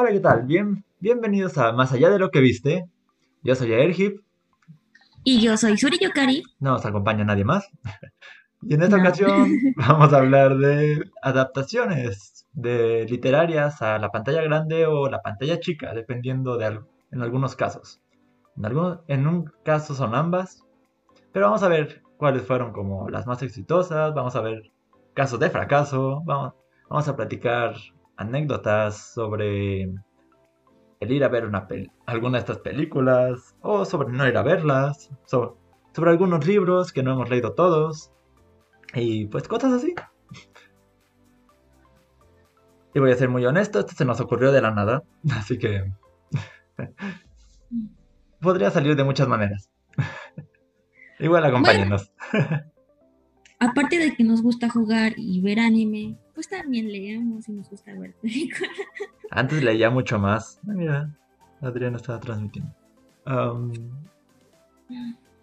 Hola, ¿qué tal? Bien, bienvenidos a Más allá de lo que viste. Yo soy Airhip. Y yo soy Suri Yukari. No nos acompaña nadie más. y en esta ocasión vamos a hablar de adaptaciones de literarias a la pantalla grande o la pantalla chica, dependiendo de algo, en algunos casos. En, algunos, en un caso son ambas, pero vamos a ver cuáles fueron como las más exitosas, vamos a ver casos de fracaso, vamos, vamos a platicar anécdotas sobre el ir a ver una alguna de estas películas o sobre no ir a verlas, sobre, sobre algunos libros que no hemos leído todos y pues cosas así. Y voy a ser muy honesto, esto se nos ocurrió de la nada, así que podría salir de muchas maneras. Igual acompáñenos. aparte de que nos gusta jugar y ver anime, pues también leemos y nos gusta ver películas. Antes leía mucho más. Mira, Adriana estaba transmitiendo. Um,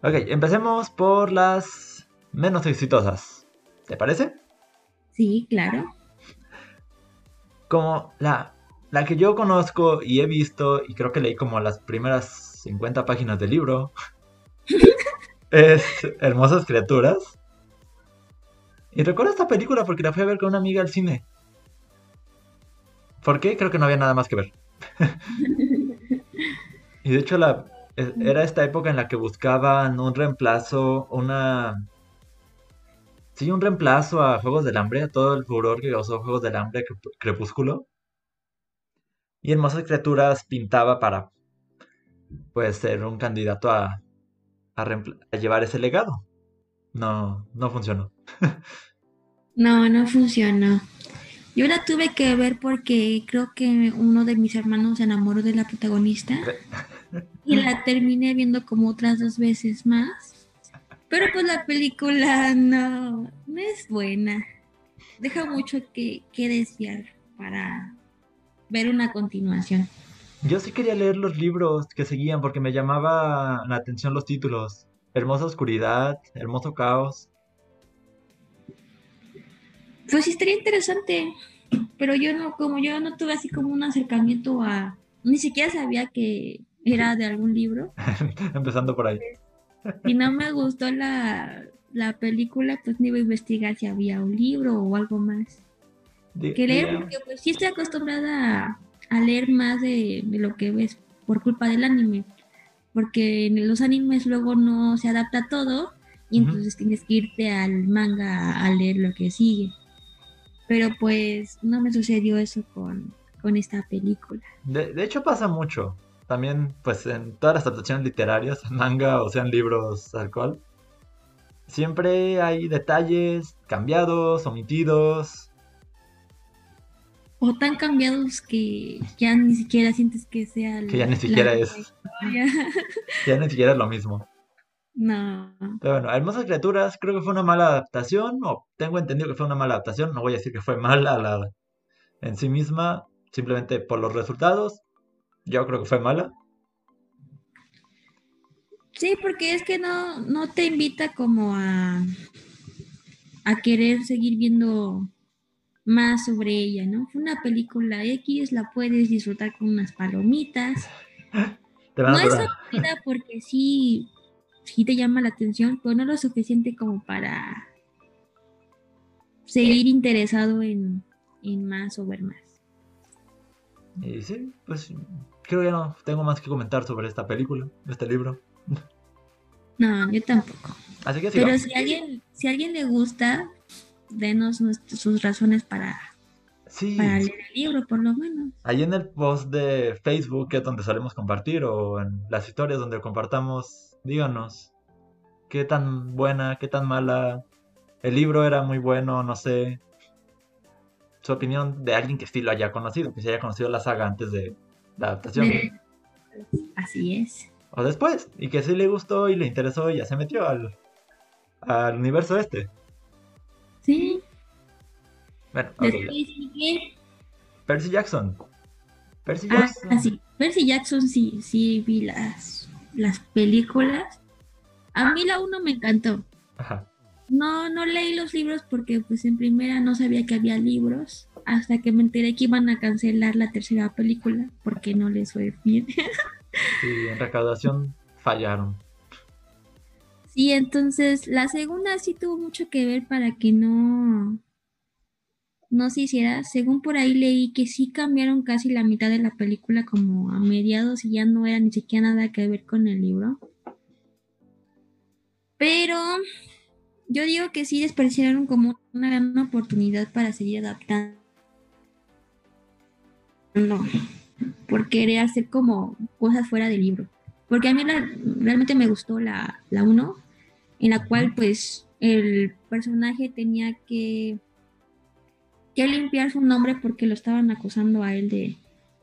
ok, empecemos por las menos exitosas. ¿Te parece? Sí, claro. Como la, la que yo conozco y he visto, y creo que leí como las primeras 50 páginas del libro, es Hermosas Criaturas y recuerdo esta película porque la fui a ver con una amiga al cine. ¿Por qué? Creo que no había nada más que ver. y de hecho la, e, era esta época en la que buscaban un reemplazo, una... Sí, un reemplazo a Juegos del Hambre, a todo el furor que causó Juegos del Hambre Crepúsculo. Y Hermosas Criaturas pintaba para, pues, ser un candidato a, a llevar ese legado. No, no funcionó. No, no funcionó. Yo la tuve que ver porque creo que uno de mis hermanos se enamoró de la protagonista y la terminé viendo como otras dos veces más. Pero pues la película no, es buena. Deja mucho que, que desear para ver una continuación. Yo sí quería leer los libros que seguían porque me llamaba la atención los títulos. Hermosa oscuridad, hermoso caos. Pues sí, estaría interesante. Pero yo no, como yo no tuve así como un acercamiento a. Ni siquiera sabía que era de algún libro. Empezando por ahí. Y no me gustó la, película, pues ni iba a investigar si había un libro o algo más. que leer, porque pues sí estoy acostumbrada a, leer más de, de, lo que ves por culpa del anime. Porque en los animes luego no se adapta todo y entonces tienes que irte al manga a leer lo que sigue. Pero pues no me sucedió eso con, esta película. De, hecho pasa mucho. También pues en todas las adaptaciones literarias, manga o sean libros alcohol, siempre hay detalles cambiados, omitidos. O tan cambiados que ya ni siquiera sientes que sea... Que ya ni siquiera es... ya ni siquiera es lo mismo. No. Pero bueno, Hermosas Criaturas creo que fue una mala adaptación, o tengo entendido que fue una mala adaptación, no voy a decir que fue mala la, en sí misma, simplemente por los resultados, yo creo que fue mala. Sí, porque es que no, no te invita como a, a querer seguir viendo más sobre ella, ¿no? Fue una película X, la puedes disfrutar con unas palomitas. no es aburrida porque sí sí te llama la atención, pero no lo suficiente como para seguir interesado en, más o ver más. Y sí, pues creo que no tengo más que comentar sobre esta película, este libro. No, yo tampoco. Así que Pero si alguien, si a alguien le gusta, denos sus razones para, para leer el libro, por lo menos. Ahí en el post de Facebook, que es donde solemos compartir, o en las historias donde compartamos díganos qué tan buena, qué tan mala. El libro era muy bueno, no sé. Su opinión de alguien que sí lo haya conocido, que se haya conocido la saga antes de la adaptación. Así es. O después, y que sí le gustó y le interesó y ya se metió al, al universo este. Sí. Bueno, Percy Jackson. Percy ah, Jackson. Ah, sí. Percy Jackson sí, sí vi las las películas. A mí la uno me encantó. Ajá. No, no leí los libros porque pues en primera no sabía que había libros. hasta que me enteré que iban a cancelar la tercera película porque no les fue bien. sí, en recaudación fallaron. Sí, entonces la segunda sí tuvo mucho que ver para que no no se hiciera. Según por ahí leí que sí cambiaron casi la mitad de la película como a mediados y ya no era ni siquiera nada que ver con el libro. Pero yo digo que sí desperdiciaron como una gran oportunidad para seguir adaptando. No, por querer hacer como cosas fuera del libro. Porque a mí realmente me gustó la 1, en la cual pues el personaje tenía que, que limpiar su nombre porque lo estaban acusando a él de,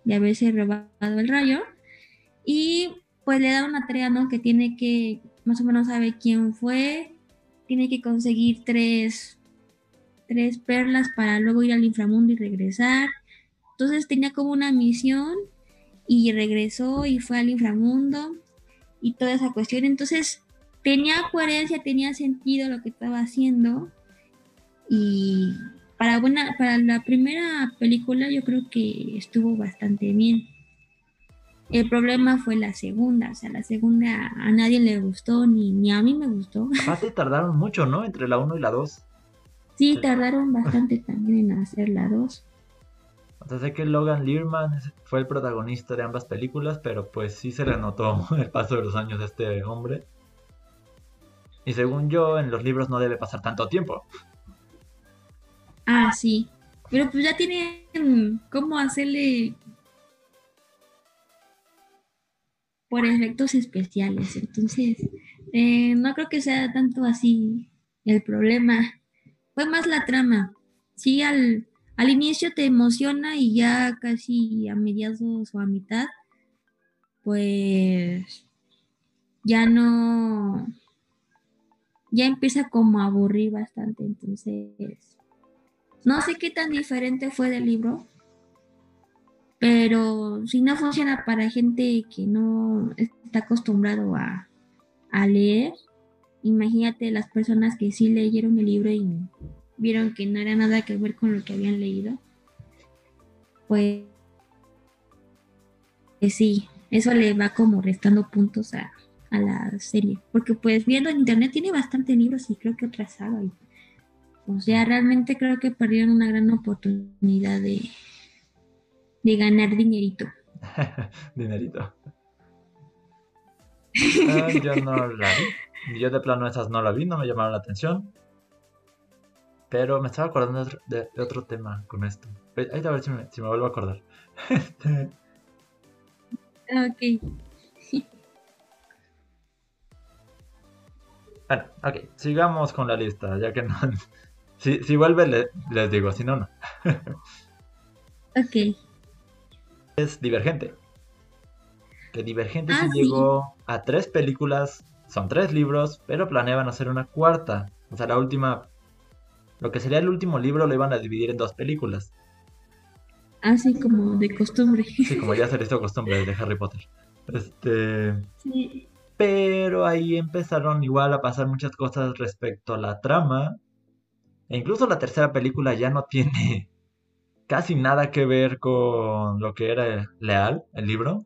de haberse robado el rayo. Y pues le da una tarea, ¿no? Que tiene que, más o menos sabe quién fue, tiene que conseguir tres, tres perlas para luego ir al inframundo y regresar. Entonces tenía como una misión y regresó y fue al inframundo y toda esa cuestión. Entonces tenía coherencia, tenía sentido lo que estaba haciendo y para, buena, para la primera película yo creo que estuvo bastante bien. El problema fue la segunda, o sea, la segunda a nadie le gustó, ni, ni a mí me gustó. Aparte tardaron mucho, ¿no? Entre la 1 y la 2. Sí, tardaron bastante también en hacer la 2. O sea, sé que Logan Learman fue el protagonista de ambas películas, pero pues sí se le notó el paso de los años de este hombre. Y según yo, en los libros no debe pasar tanto tiempo. Ah, sí. Pero pues ya tienen cómo hacerle por efectos especiales. Entonces, eh, no creo que sea tanto así el problema. Fue más la trama. Sí, al, al inicio te emociona y ya casi a mediados o a mitad, pues ya no, ya empieza como a aburrir bastante. Entonces, no sé qué tan diferente fue del libro, pero si no funciona para gente que no está acostumbrado a, leer, imagínate las personas que sí leyeron el libro y vieron que no era nada que ver con lo que habían leído. Pues, pues sí, eso le va como restando puntos a, a, la serie. Porque pues viendo en internet tiene bastante libros y creo que otra saga. O sea, realmente creo que perdieron una gran oportunidad de, de ganar dinerito. dinerito. Ah, yo no la vi. Yo de plano esas no la vi, no me llamaron la atención. Pero me estaba acordando de, otro tema con esto. Ahí a ver si me, si me vuelvo a acordar. ok. Bueno, ok, sigamos con la lista, ya que no... Si, si vuelve les digo, si no, no. ok es Divergente. Que Divergente se ah, llegó a tres películas, son tres libros, pero planeaban hacer una cuarta. O sea, la última, lo que sería el último libro lo iban a dividir en dos películas. Así como de costumbre. Sí, como ya se les hizo costumbre de Harry Potter. Este. Sí. Pero ahí empezaron igual a pasar muchas cosas respecto a la trama. E incluso la tercera película ya no tiene casi nada que ver con lo que era Leal, el libro.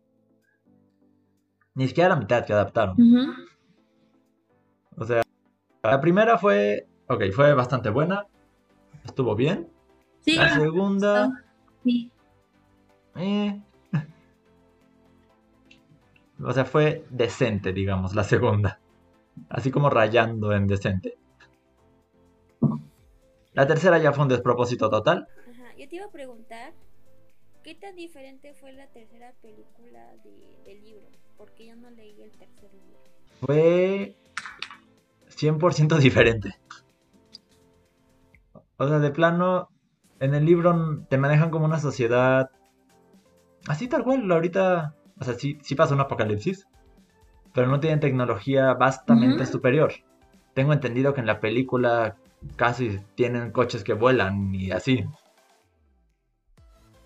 Ni siquiera la mitad que adaptaron. O sea, la primera fue, ok, fue bastante buena, estuvo bien. la segunda... Sí. Eh, o sea, fue decente, digamos, la segunda. Así como rayando en decente. La tercera ya fue un despropósito total yo te iba a preguntar, ¿qué tan diferente fue la tercera película del libro? Porque yo no leí el tercer libro. Fue 100% diferente. O sea, de plano, en el libro te manejan como una sociedad así tal cual. Ahorita, o sea, sí, sí pasa un apocalipsis, pero no tienen tecnología vastamente superior. Tengo entendido que en la película casi tienen coches que vuelan y así.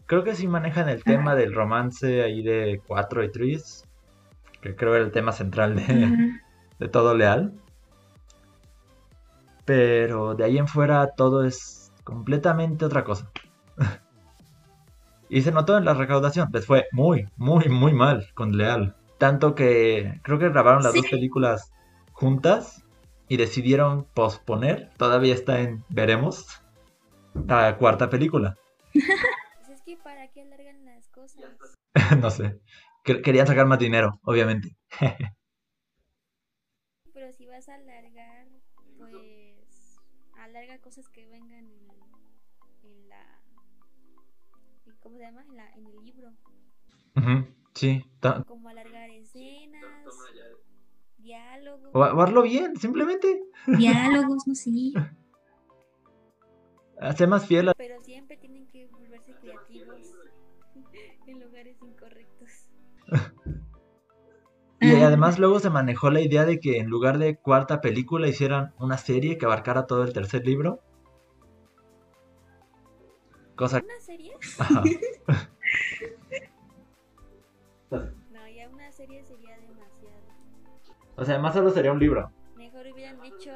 Creo que sí manejan el tema del romance ahí de 4 y 3, que creo era el tema central de, todo Leal. Pero de ahí en fuera todo es completamente otra cosa. Y se notó en la recaudación. Les fue muy, muy, muy mal con Leal. Tanto que creo que grabaron las dos películas juntas y decidieron posponer. Todavía está en veremos la cuarta película. Pues es que para qué alargan las cosas. no sé. Querían sacar más dinero, obviamente. Pero si vas a alargar, pues alarga cosas que vengan en, la ¿cómo se llama? En, la, en el libro. Sí. Como alargar diálogos. O harlo bien, simplemente. Diálogos, no sé. Hacer más fiel. Pero siempre tienen que volverse creativos en lugares incorrectos. y además luego se manejó la idea de que en lugar de cuarta película hicieran una serie que abarcara todo el tercer libro. Cosa... ¿Una serie? O sea, más solo sería un libro. Mejor hubieran hecho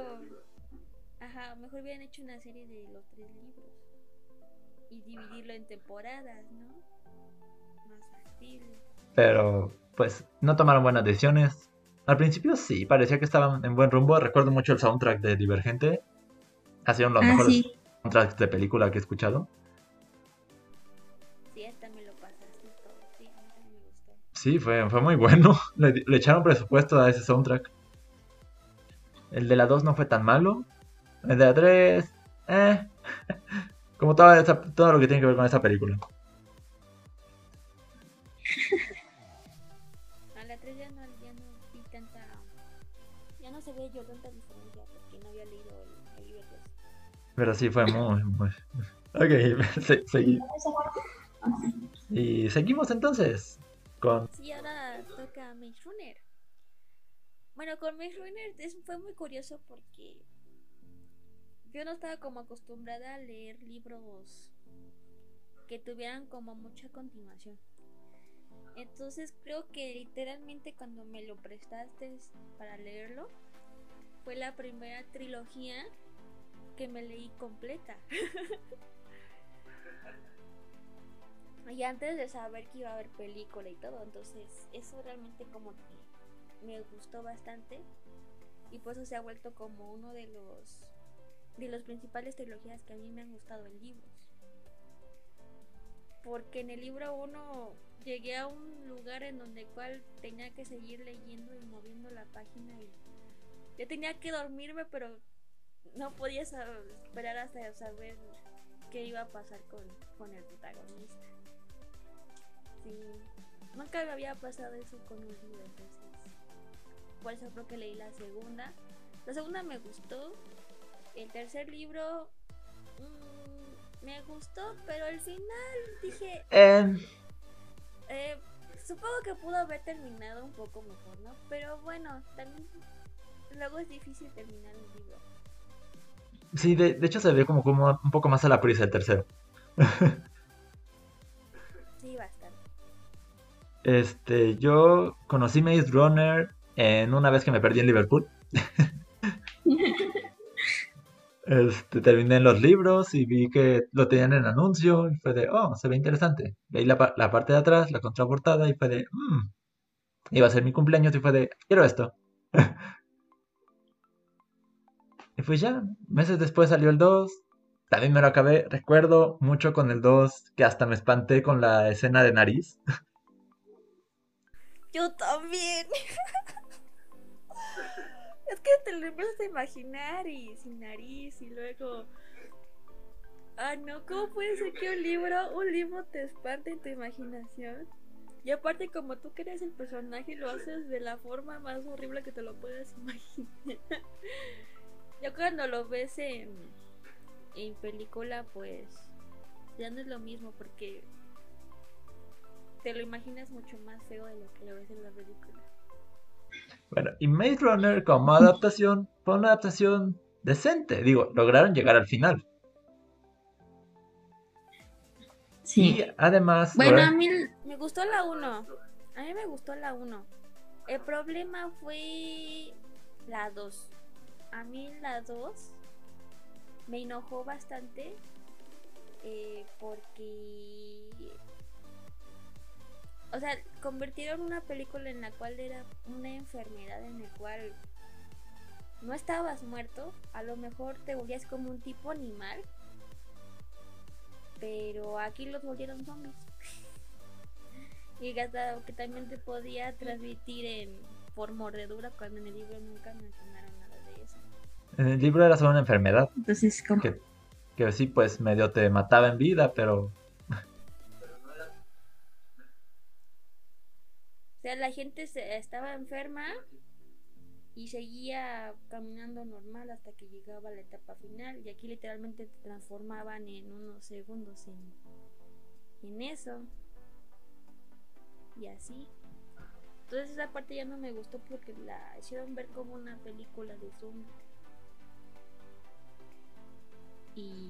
Ajá, mejor hubieran hecho una serie de los tres libros y dividirlo en temporadas, ¿no? Más factible. Pero, pues, no tomaron buenas decisiones. Al principio sí, parecía que estaban en buen rumbo. Recuerdo mucho el soundtrack de Divergente. Ha sido uno de los ah, mejores soundtracks de película que he escuchado. Sí, fue, fue muy bueno. Le, le echaron presupuesto a ese soundtrack. El de la 2 no fue tan malo. El de la 3, eh. Como todo, todo lo que tiene que ver con esa película. A la 3 ya no, ya no vi tanta. Ya no se ve yo tanta diferencia porque no había leído el, el libro 3. Pero sí, fue muy. muy... Ok, se, seguimos. Y seguimos entonces con. Sí, ahora toca Maze Runner. Bueno, con Maze Runner fue muy curioso porque yo no estaba como acostumbrada a leer libros que tuvieran como mucha continuación. Entonces creo que literalmente cuando me lo prestaste para leerlo, fue la primera trilogía que me leí completa. y antes de saber que iba a haber película y todo, entonces eso realmente como me gustó bastante y por eso se ha vuelto como uno de los de las principales trilogías que a mí me han gustado en libros. Porque en el libro 1 llegué a un lugar en donde cual tenía que seguir leyendo y moviendo la página y yo tenía que dormirme, pero no podía esperar hasta saber qué iba a pasar con, con el protagonista. Sí, nunca me había pasado eso con un libro, entonces por eso creo que leí la segunda. La segunda me gustó, el tercer libro mm, me gustó, pero al final dije... Em. Eh, supongo que pudo haber terminado un poco mejor, ¿no? Pero bueno, también luego es difícil terminar un libro. Sí, de, hecho se ve como, como un poco más a la prisa el tercero. Este, yo conocí Maze Runner en una vez que me perdí en Liverpool. Este, terminé los libros y vi que lo tenían en anuncio y fue de, oh, se ve interesante. Veí la, la parte de atrás, la contraportada y fue de, mmm, iba a ser mi cumpleaños y fue de, quiero esto. y pues ya, meses después salió el 2, también me lo acabé, recuerdo mucho con el 2 que hasta me espanté con la escena de nariz. Yo también. Es que te lo empiezas a imaginar y sin nariz y luego. Ah, no, ¿cómo puede ser que un libro, un libro te espante en tu imaginación? Y aparte, como tú crees el personaje, lo haces de la forma más horrible que te lo puedas imaginar. ya cuando lo ves en, en película, pues ya no es lo mismo porque te lo imaginas mucho más feo de lo que lo ves en la película. Bueno, y Maze Runner como adaptación fue una adaptación decente. Digo, lograron llegar al final. Sí. Y además... Bueno, a mí me gustó la 1. A mí me gustó la 1. El problema fue la 2. A mí la 2 me enojó bastante eh, porque O sea, convirtieron una película en la cual era una enfermedad en la cual no estabas muerto, a lo mejor te volvías como un tipo animal, pero aquí los volvieron zombies. y hasta que también te podía transmitir en, por mordedura cuando en el libro nunca mencionaron nada de eso. En el libro era solo una enfermedad. Entonces, ¿cómo? Que, que sí, pues medio te mataba en vida, pero... sea, la gente se, estaba enferma y seguía caminando normal hasta que llegaba la etapa final. Y aquí literalmente te transformaban en unos segundos en, en eso. Y así. Entonces esa parte ya no me gustó porque la hicieron ver como una película de Zoom y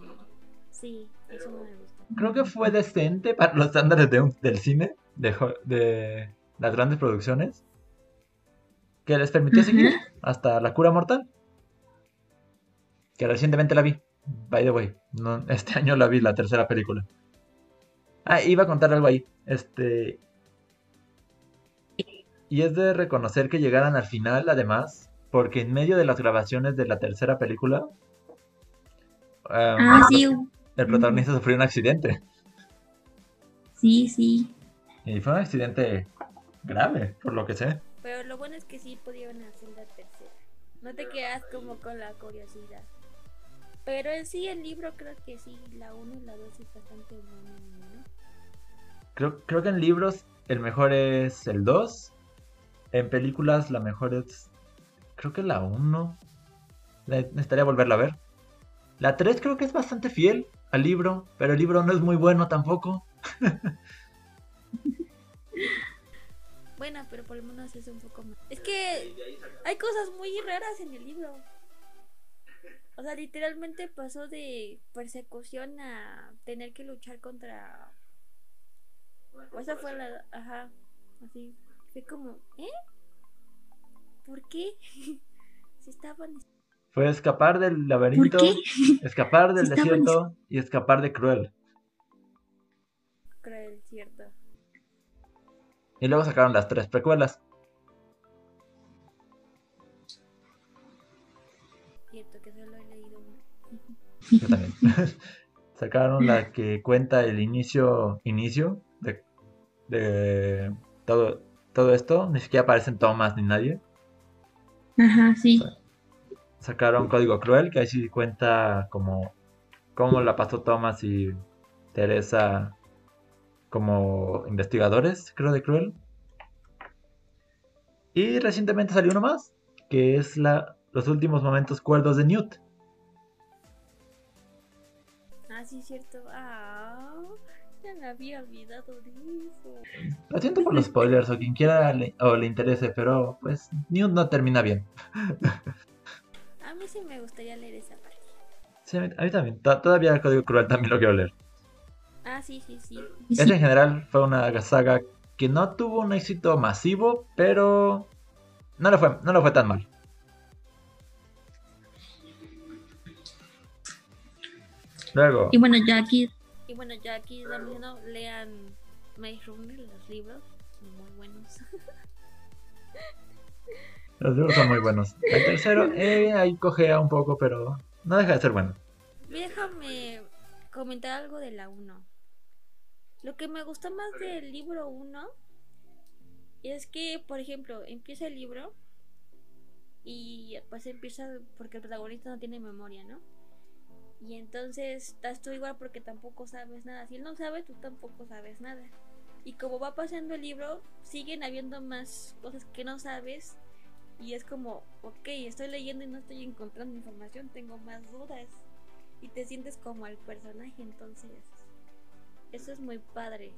sí, eso no me gustó. Creo que fue decente para los estándares de del cine de, de las grandes producciones que les permitió seguir hasta la cura mortal. Que recientemente la vi. By the way, no, este año la vi, la tercera película. Ah, iba a contar algo ahí. Este. Y es de reconocer que llegaran al final, además, porque en medio de las grabaciones de la tercera película. ah, sí. El protagonista sufrió un accidente. Sí, sí. Y fue un accidente grave, por lo que sé. Pero lo bueno es que sí pudieron hacer la tercera. No te quedas como con la curiosidad. Pero en sí el libro creo que sí, la 1 y la 2 es bastante bueno, ¿no? Creo, creo que en libros el mejor es el 2. En películas la mejor es... Creo que la 1. Necesitaría volverla a ver. La 3 creo que es bastante fiel al libro, pero el libro no es muy bueno tampoco. Bueno, pero por lo menos es un poco más. Es que hay cosas muy raras en el libro. O sea, literalmente pasó de persecución a tener que luchar contra. O esa fue la. Ajá. Así. Fue como. ¿Eh? ¿Por qué? si estaban. Fue escapar del laberinto, escapar del desierto y escapar de Cruel. Cruel, cierto. Y luego sacaron las tres precuelas. Cierto que solo he leído Yo también. sacaron la que cuenta el inicio inicio de, de todo, todo esto. Ni siquiera aparecen Thomas ni nadie. Ajá, sí. Sacaron Código Cruel, que ahí sí cuenta como cómo la pasó Thomas y Teresa como investigadores, creo, de Cruel. Y recientemente salió uno más, que es la, los últimos momentos cuerdos de Newt. Ah, sí, cierto. Ah, ya me había olvidado de eso. Lo siento por los spoilers o quien quiera o le interese, pero pues Newt no termina bien. A mí sí me gustaría leer esa parte. Sí, a mí también. Todavía el Código Cruel también lo quiero leer. Ah, sí, sí, sí. Esa en general fue una saga que no tuvo un éxito masivo, pero no le fue, no le fue tan mal. Luego. Y bueno, ya aquí, y bueno, ya aquí también lean Maze Runner, los libros, son muy buenos. los libros son muy buenos. El tercero, eh, ahí cogea un poco, pero no deja de ser bueno. Déjame comentar algo de la 1. Lo que me gustó más del libro 1 es que, por ejemplo, empieza el libro y pues empieza porque el protagonista no tiene memoria, ¿no? Y entonces estás tú igual porque tampoco sabes nada. Si él no sabe, tú tampoco sabes nada. Y como va pasando el libro, siguen habiendo más cosas que no sabes. Y es como, ok, estoy leyendo y no estoy encontrando información, tengo más dudas. Y te sientes como el personaje, entonces eso es muy padre.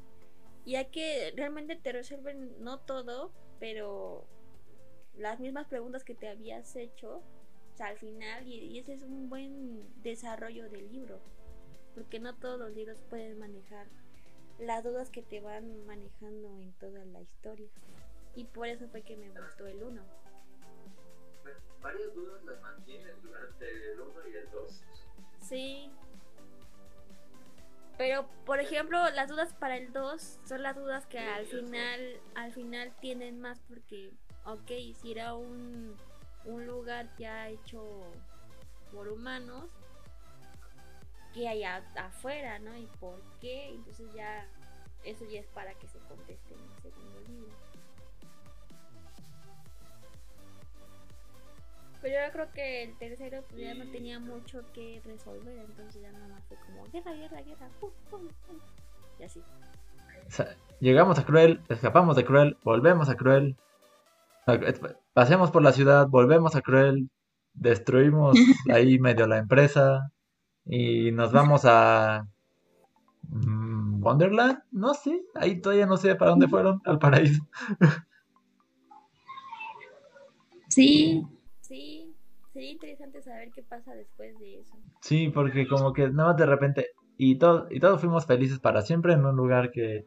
Ya que realmente te resuelven no todo, pero las mismas preguntas que te habías hecho al final y, ese es un buen desarrollo del libro porque no todos los libros pueden manejar las dudas que te van manejando en toda la historia. Y por eso fue que me gustó el 1 varias dudas las mantienes durante el 1 y el 2 sí Pero, por ejemplo, las dudas para el 2 son las dudas que al final, al final tienen más porque, ok, si era un, un lugar ya hecho por humanos, ¿qué hay afuera, no? ¿Y por qué? Entonces ya, eso ya es para que se conteste en el segundo libro. Pero yo creo que el tercero pues, ya no tenía mucho que resolver, entonces ya nada más fue como guerra, guerra, guerra, pum, pum, pum. Y así. llegamos a Cruel, escapamos de Cruel, volvemos a Cruel, pasemos por la ciudad, volvemos a Cruel, destruimos ahí medio la empresa y nos vamos a mm, Wonderland, no sé, ahí todavía no sé para dónde fueron, al paraíso. Sí, Sí, sería interesante saber qué pasa después de eso. Sí, porque como que nada más de repente y todo y todos fuimos felices para siempre en un lugar que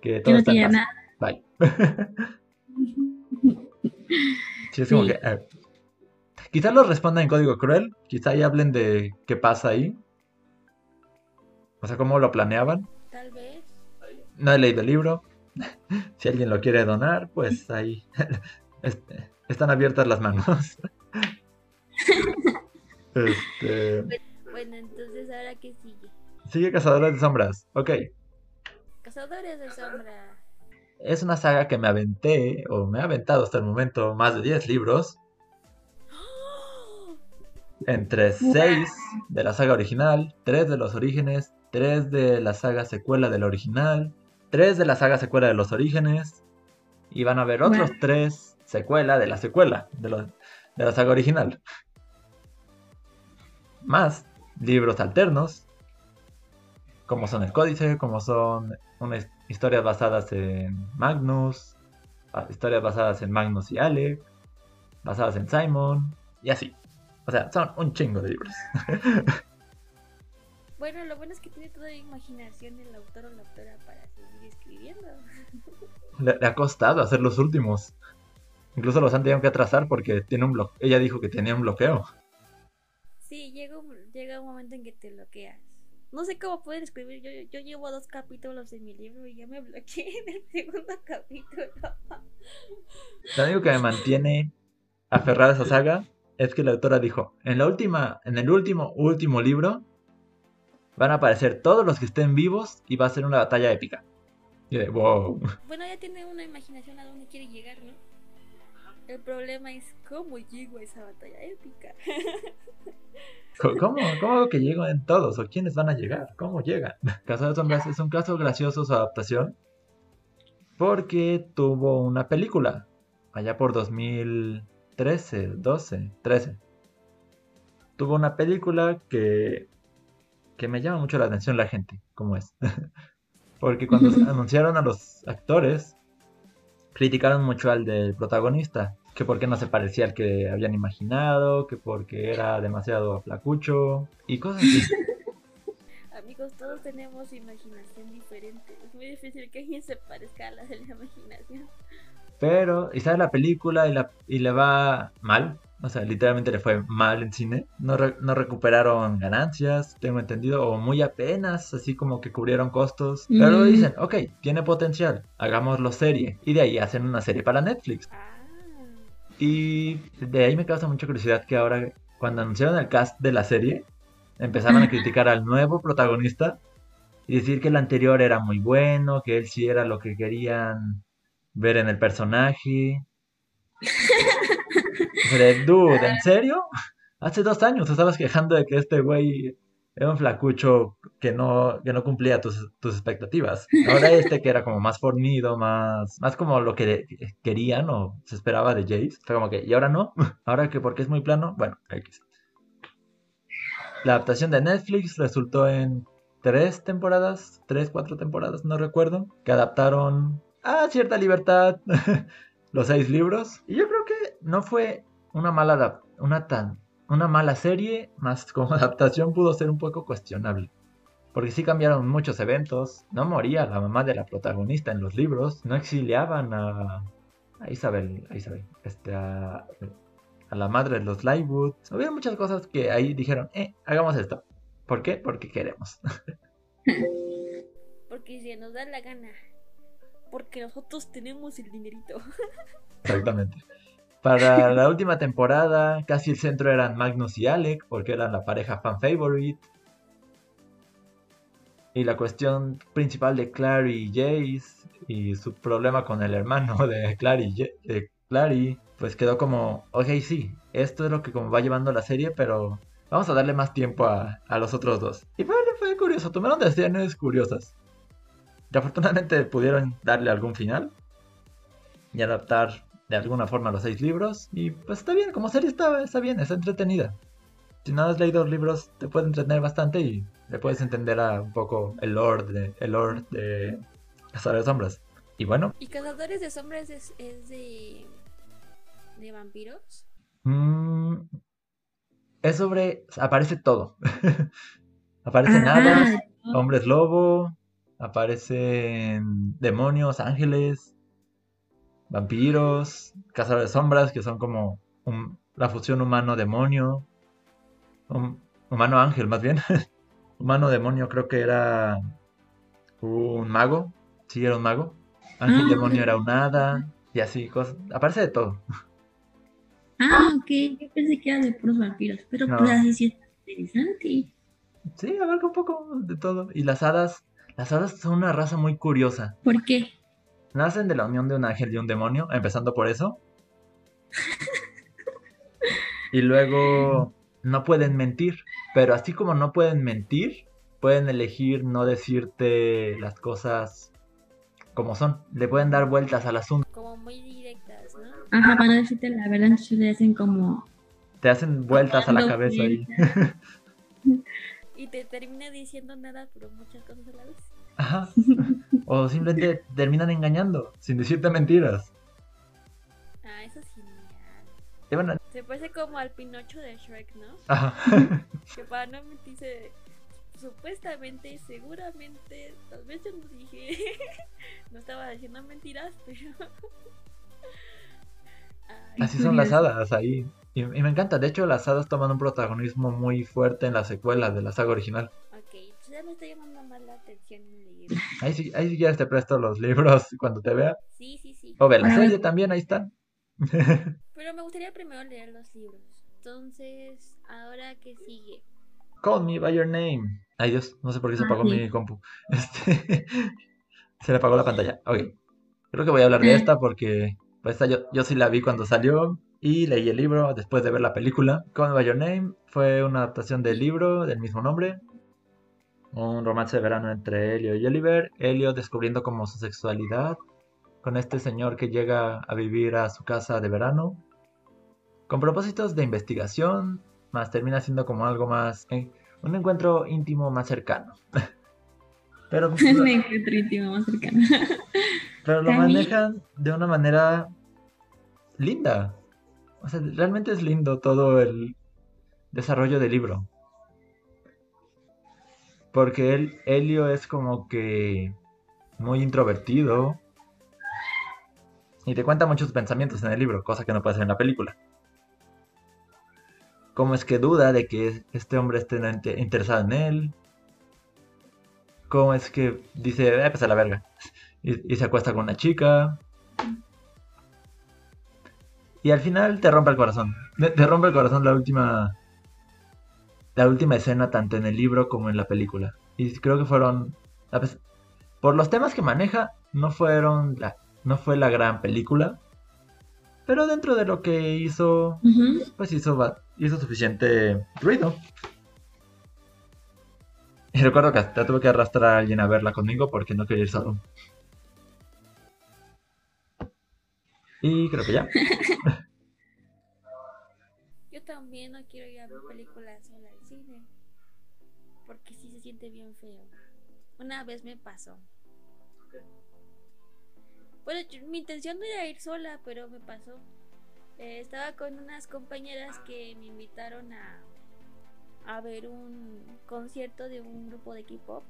que todo está en paz. Bye. sí, es como que eh, quizás lo respondan en código cruel, quizá ahí hablen de qué pasa ahí. O sea, cómo lo planeaban. Tal vez. No he leído el libro. si alguien lo quiere donar, pues ahí este, están abiertas las manos. este... Bueno, entonces ahora qué sigue. Sigue Cazadores de Sombras. Ok. Cazadores de Sombras. Es una saga que me aventé, o me ha aventado hasta el momento, más de 10 libros. Entre 6 de la saga original, 3 de los orígenes, 3 de la saga secuela del original, 3 de la saga secuela de los orígenes, y van a haber otros 3 secuela de la secuela de, la saga original. Más libros alternos, como son el Códice, como son unas historias basadas en Magnus, historias basadas en Magnus y Alec, basadas en Simon, y así. O sea, son un chingo de libros. Bueno, lo bueno es que tiene toda la imaginación el autor o la autora para seguir escribiendo. le ha costado hacer los últimos. Incluso los han tenido que atrasar porque tiene un bloqueo. Ella dijo que tenía un bloqueo. Sí, llega un, llega un momento en que te bloqueas. No sé cómo poder escribir. Yo, yo llevo dos capítulos en mi libro y ya me bloqueé en el segundo capítulo. Lo único que me mantiene aferrada a esa saga es que la autora dijo, en la última, en el último, último libro, van a aparecer todos los que estén vivos y va a ser una batalla épica. Y de, wow. Bueno, ya tiene una imaginación a dónde quiere llegar, ¿no? El problema es cómo llego a esa batalla épica. ¿Cómo, ¿Cómo que llego en todos? ¿O quiénes van a llegar? ¿Cómo llegan? Casa de Sombras es un caso gracioso su adaptación. Porque tuvo una película. Allá por 2013, 12, 13. Tuvo una película que, que me llama mucho la atención la gente, como es. Porque cuando anunciaron a los actores, criticaron mucho al del protagonista que porque no se parecía al que habían imaginado, que porque era demasiado flacucho y cosas así. Amigos, todos tenemos imaginación diferente. Es muy difícil que alguien se parezca a la de la imaginación. Pero, y sale la película y, la, y le va mal. O sea, literalmente le fue mal en cine. No, no recuperaron ganancias, tengo entendido, o muy apenas, así como que cubrieron costos. Pero mm. dicen, ok, tiene potencial, hagámoslo serie. Y de ahí hacen una serie para Netflix. Ah. Y de ahí me causa mucha curiosidad que ahora, cuando anunciaron el cast de la serie, empezaron a criticar al nuevo protagonista y decir que el anterior era muy bueno, que él sí era lo que querían ver en el personaje. Dude, ¿en serio? Hace dos años te estabas quejando de que este güey era un flacucho que no, que no cumplía tus, expectativas. Ahora este que era como más fornido, más, más como lo que querían o se esperaba de Jace. Fue como que, ¿y ahora no? Ahora que porque es muy plano, bueno, X. La adaptación de Netflix resultó en tres temporadas, tres, cuatro temporadas, no recuerdo, que adaptaron a cierta libertad los seis libros. Y yo creo que no fue una mala una tan una mala serie, más como adaptación pudo ser un poco cuestionable. Porque sí cambiaron muchos eventos, no moría la mamá de la protagonista en los libros, no exiliaban a, a Isabel, a Isabel, este, a, la madre de los Lightwood. Había muchas cosas que ahí dijeron, eh, hagamos esto. ¿Por qué? Porque queremos. Porque si nos da la gana. Porque nosotros tenemos el dinerito. Exactamente. Para la última temporada, casi el centro eran Magnus y Alec, porque eran la pareja fan favorite. Y la cuestión principal de Clary y Jace y su problema con el hermano de Clary, de Clary pues quedó como, ok, sí, esto es lo que como va llevando la serie, pero vamos a darle más tiempo a, los otros dos. Y fue, fue curioso, tomaron decisiones curiosas. Y afortunadamente pudieron darle algún final y adaptar de alguna forma los seis libros. Y pues está bien, como serie está, está bien, está entretenida. Si no has leído los libros, te puede entretener bastante y le puedes entender a un poco el lore de, el lore de Cazadores de Sombras. Y bueno. ¿Y Cazadores de Sombras es, de. de vampiros? Mm, es sobre. aparece todo. Aparecen hadas, hombres lobo, aparecen demonios, ángeles, vampiros, cazadores de sombras, que son como la fusión humano-demonio, humano-ángel más bien. humano-demonio creo que era un mago, sí era un mago. Ángel-demonio ah, era un hada, y así, cosas. aparece de todo. Ah, ok, yo pensé que era de puros vampiros, pero pues así sí es interesante. Sí, abarca un poco de todo. Y las hadas, las hadas son una raza muy curiosa. ¿Por qué? Nacen de la unión de un ángel y un demonio, empezando por eso. y luego no pueden mentir, pero así como no pueden mentir, pueden elegir no decirte las cosas como son. Le pueden dar vueltas al asunto. Como muy directas, ¿no? Ajá, para decirte la verdad, entonces le hacen como... Te hacen vueltas a la cabeza ahí. y te termina diciendo nada, pero muchas cosas a la vez. Ajá. O simplemente terminan engañando, sin decirte mentiras. Ah, eso es genial. Se parece como al Pinocho de Shrek, ¿no? Ajá. que para no mentirse, supuestamente, seguramente, tal vez yo no dije, no estaba diciendo mentiras, pero... Así son las hadas ahí. Y, me encanta, de hecho las hadas toman un protagonismo muy fuerte en la secuela de la saga original. Ya me está llamando más la atención Ahí sí, ahí sí ya te presto los libros cuando te vea. Sí, sí, sí. O ve la serie también, ahí están. Pero me gustaría primero leer los libros. Entonces, ¿ahora qué sigue? Call me by your name. Ay Dios, no sé por qué se ah, apagó mi compu. Este, se le apagó la pantalla. Ok. Creo que voy a hablar de esta porque pues, esta yo, yo sí la vi cuando salió y leí el libro después de ver la película. Call me by your name fue una adaptación del libro del mismo nombre un romance de verano entre Elio y Oliver, Elio descubriendo como su sexualidad con este señor que llega a vivir a su casa de verano, con propósitos de investigación, más termina siendo como algo más, eh, un encuentro íntimo más cercano. Pero, un encuentro íntimo más cercano. pero lo manejan de una manera linda. O sea, realmente es lindo todo el desarrollo del libro. Porque él, Helio es como que muy introvertido. Y te cuenta muchos pensamientos en el libro, cosa que no puede ser en la película. Cómo es que duda de que este hombre esté interesado en él. Cómo es que dice, eh, pues a la verga. Y, y se acuesta con una chica. Y al final te rompe el corazón. Te rompe el corazón la última la última escena tanto en el libro como en la película. Y creo que fueron, por los temas que maneja, no fueron la, no fue la gran película, pero dentro de lo que hizo, pues hizo, hizo suficiente ruido. Y recuerdo que hasta tuve que arrastrar a alguien a verla conmigo porque no quería ir solo. Y creo que ya. Yo también no quiero ir a ver películas siente bien feo. Una vez me pasó. Bueno, mi intención no era ir sola, pero me pasó. Eh, estaba con unas compañeras que me invitaron a, a ver un concierto de un grupo de K-pop.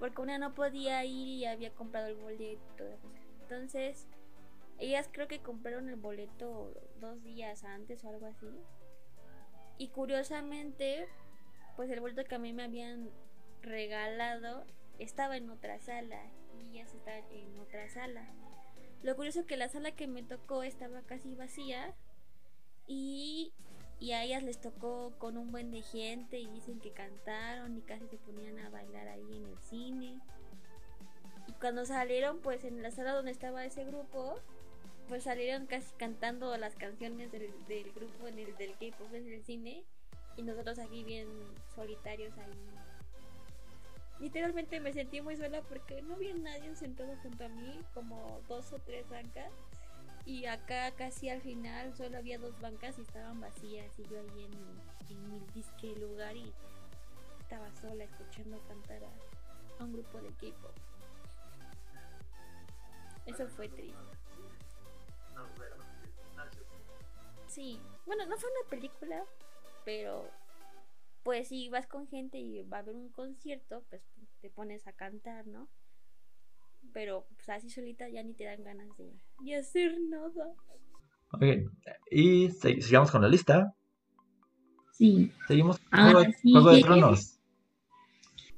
Porque una no podía ir y había comprado el boleto. Entonces, ellas creo que compraron el boleto dos días antes o algo así. Y curiosamente, pues el boleto que a mí me habían regalado estaba en otra sala y ellas estaban en otra sala. Lo curioso es que la sala que me tocó estaba casi vacía y, y a ellas les tocó con un buen de gente y dicen que cantaron y casi se ponían a bailar ahí en el cine. Y cuando salieron, pues en la sala donde estaba ese grupo, pues salieron casi cantando las canciones del, del grupo en el del K-pop en el cine y nosotros aquí bien solitarios ahí. Literalmente me sentí muy sola porque no había nadie sentado junto a mí, como dos o tres bancas. Y acá casi al final solo había dos bancas y estaban vacías y yo ahí en, en mi disque lugar y estaba sola escuchando cantar a, a un grupo de K-pop. Eso fue triste. Sí, bueno, no fue una película, pero pues si vas con gente y va a haber un concierto, pues te pones a cantar, ¿no? Pero pues así solita ya ni te dan ganas de, hacer nada. Ok, y sigamos con la lista. Sí. Seguimos Juego, Juego de Tronos.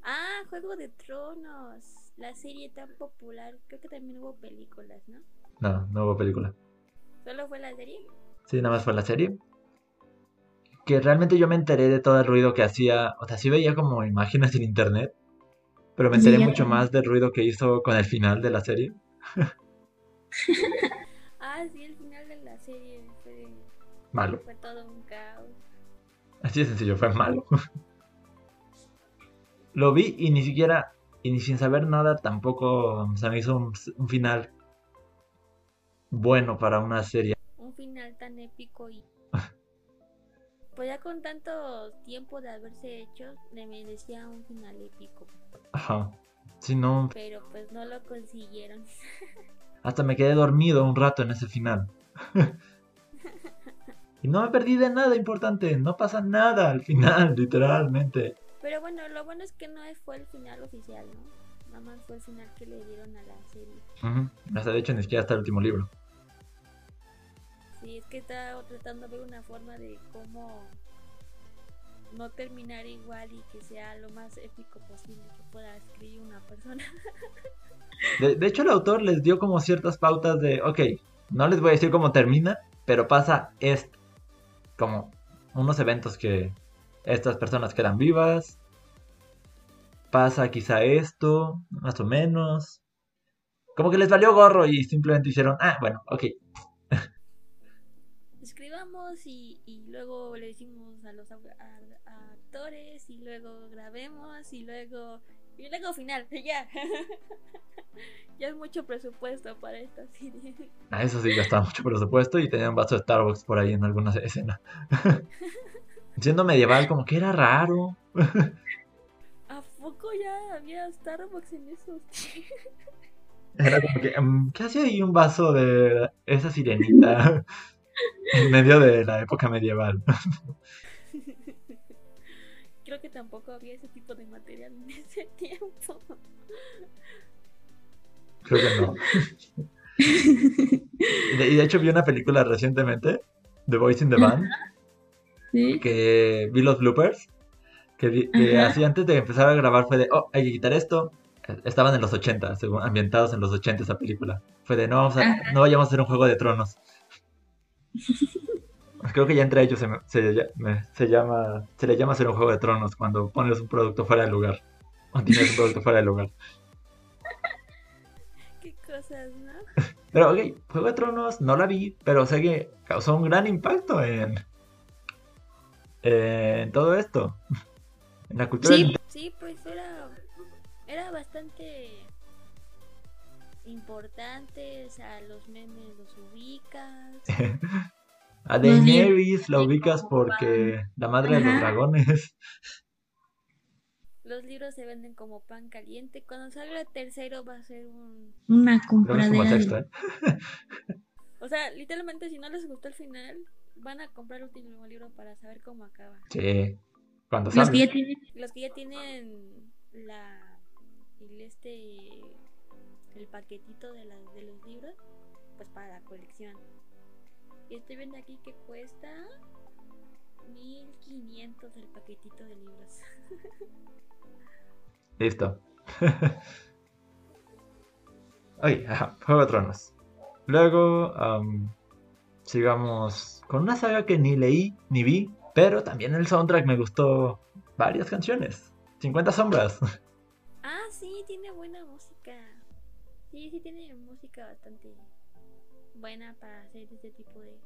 Ah, Juego de Tronos. La serie tan popular. Creo que también hubo películas, ¿no? No, no hubo película. ¿Solo fue la serie? Sí, nada más fue la serie. Que realmente yo me enteré de todo el ruido que hacía. O sea, sí veía como imágenes en internet. Pero me enteré mucho más del ruido que hizo con el final de la serie. ah, sí, el final de la serie fue. Malo. Fue todo un caos. Así de sencillo, fue malo. Lo vi y ni siquiera. Y ni sin saber nada tampoco se me hizo un final bueno para una serie final tan épico y pues ya con tanto tiempo de haberse hecho le merecía un final épico. Ajá. Si no. Pero pues no lo consiguieron. Hasta me quedé dormido un rato en ese final. y no me perdí de nada importante. No pasa nada al final, literalmente. Pero bueno, lo bueno es que no fue el final oficial, ¿no? Nada más fue el final que le dieron a la serie. Hasta de hecho ni siquiera hasta el último libro. Sí, es que estaba tratando de ver una forma de cómo no terminar igual y que sea lo más épico posible que pueda escribir una persona. De, hecho, el autor les dio como ciertas pautas de, ok, no les voy a decir cómo termina, pero pasa esto. Como unos eventos que estas personas quedan vivas. Pasa quizá esto, más o menos. Como que les valió gorro y simplemente hicieron, ah, bueno, ok, escribamos y, y luego le decimos a los actores y luego grabemos y luego y luego final, ya. ya es mucho presupuesto para esta serie. Ah, eso sí, ya está mucho presupuesto y tenía un vaso de Starbucks por ahí en alguna escena. Siendo medieval, como que era raro. ¿A poco ya había Starbucks en esos Era como que, mm, ¿qué hacía ahí un vaso de esa sirenita? En medio de la época medieval. Creo que tampoco había ese tipo de material en ese tiempo. Creo que no. y, de, hecho vi una película recientemente, The Voice in the Band, que vi los bloopers, que, así antes de empezar a grabar fue de, oh, hay que quitar esto. Estaban en los 80, según, ambientados en los 80 esa película. Fue de, no, no vayamos a hacer un juego de tronos. Creo que ya entre ellos se, se, llama, se le llama hacer un juego de tronos cuando pones un producto fuera del lugar. O tienes un producto fuera del lugar. Qué cosas, ¿no? Pero ok, Juego de Tronos no la vi, pero sé que causó un gran impacto en, en todo esto. En la cultura. Sí, sí pues era, era bastante importantes, a los memes los ubicas. a Daenerys la ubicas porque la madre de los dragones. Los libros se venden como pan caliente. Cuando salga el tercero va a ser un... una compra de ¿eh? O sea, literalmente si no les gustó el final, van a comprar el último libro para saber cómo acaba. Sí. Cuando los que ya tienen, los que ya tienen la el este el paquetito de, de los libros, pues para la colección. Y estoy viendo aquí que cuesta 1500 el paquetito de libros. Listo. Ay, Juego de Tronos. Luego, sigamos con una saga que ni leí ni vi, pero también el soundtrack me gustó varias canciones. 50 sombras. Ah, sí, tiene música. Sí, sí tiene música bastante buena para hacer este tipo de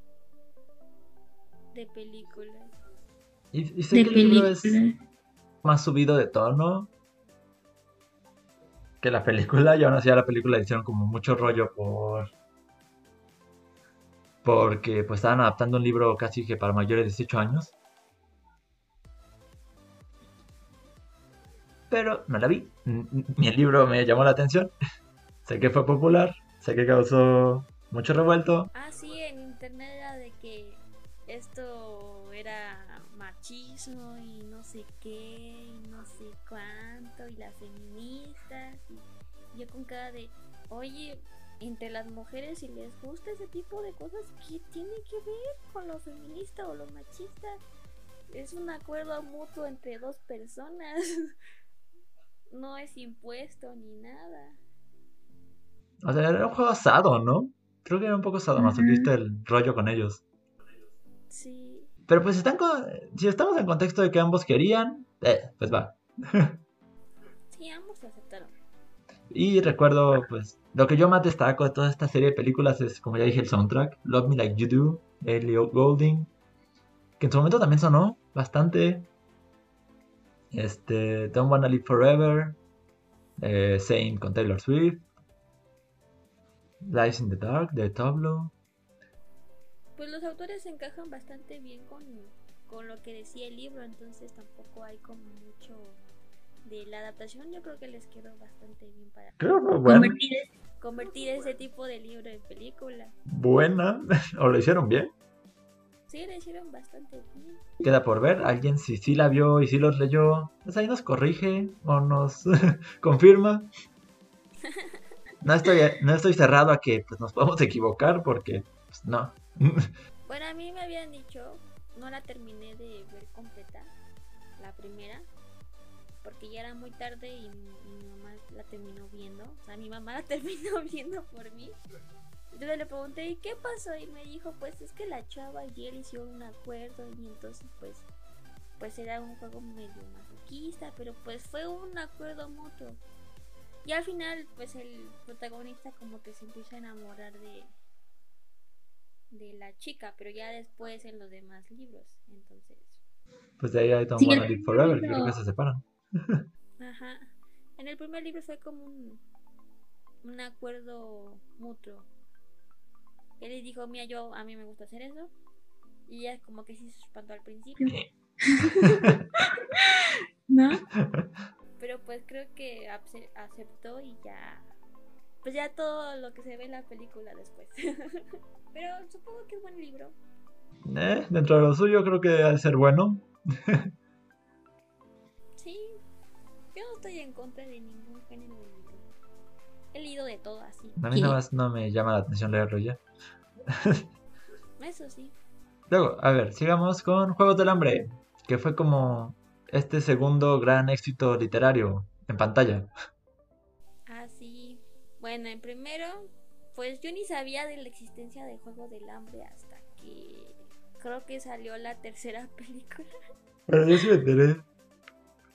de películas. Y, sé que el libro es más subido de tono que la película, y aún así a la película le hicieron como mucho rollo por porque pues estaban adaptando un libro casi que para mayores de 18 años. Pero no la vi. Ni el libro me llamó la atención. Sé que fue popular, sé que causó mucho revuelto. Ah, sí, en internet era de que esto era machismo y no sé qué, y no sé cuánto, y las feministas. Y yo con cada de, oye, entre las mujeres si les gusta ese tipo de cosas, ¿qué tiene que ver con lo feminista o lo machista? Es un acuerdo mutuo entre dos personas. no es impuesto ni nada. O sea, era un juego asado, ¿no? Creo que era un poco asado, más el rollo con ellos. Sí. Pero pues están si estamos en contexto de que ambos querían, eh, pues va. sí, ambos aceptaron. Y recuerdo, pues, lo que yo más destaco de toda esta serie de películas es, como ya dije, el soundtrack. Love Me Like You Do, Elliot Golding. Que en su momento también sonó bastante. Este, Don't Wanna Live Forever. Eh, Same con Taylor Swift. Lies in the Dark de Tablo. Pues los autores se encajan bastante bien con, con lo que decía el libro, entonces tampoco hay como mucho de la adaptación yo creo que les quedó bastante bien para convertir, ese tipo de libro en película. Buena, o lo hicieron bien. Sí, lo hicieron bastante bien. Queda por ver, alguien si sí la vio y si los leyó, pues ahí nos corrige o nos confirma. No estoy, no estoy cerrado a que pues, nos podamos equivocar porque pues, no. Bueno, a mí me habían dicho, no la terminé de ver completa, la primera, porque ya era muy tarde y mi, mamá la terminó viendo. O sea, mi mamá la terminó viendo por mí. Entonces le pregunté, ¿y qué pasó? Y me dijo, pues es que la chava y él hicieron un acuerdo y entonces pues pues era un juego medio masoquista, pero pues fue un acuerdo mutuo. Y al final pues el protagonista como que se empieza a enamorar de de la chica, pero ya después en los demás libros, entonces. Pues de ahí hay Tom Forever, creo que se separan. Ajá. En el primer libro fue como un, un acuerdo mutuo. Él le dijo, mira, yo a mí me gusta hacer eso. Y ella como que sí se espantó al principio. ¿No? Pero pues creo que aceptó y ya. Pues ya todo lo que se ve en la película después. Pero supongo que es buen libro. Eh, dentro de lo suyo creo que debe ser bueno. Yo no estoy en contra de ningún género de libro. He leído de todo así. A mí nada más no me llama la atención leerlo ya. Eso sí. Luego, a ver, sigamos con Juegos del Hambre, que fue como este segundo gran éxito literario en pantalla. Ah, sí. Bueno, en primero, pues yo ni sabía de la existencia de Juegos del Hambre hasta que creo que salió la tercera película. Pero yo sí me enteré.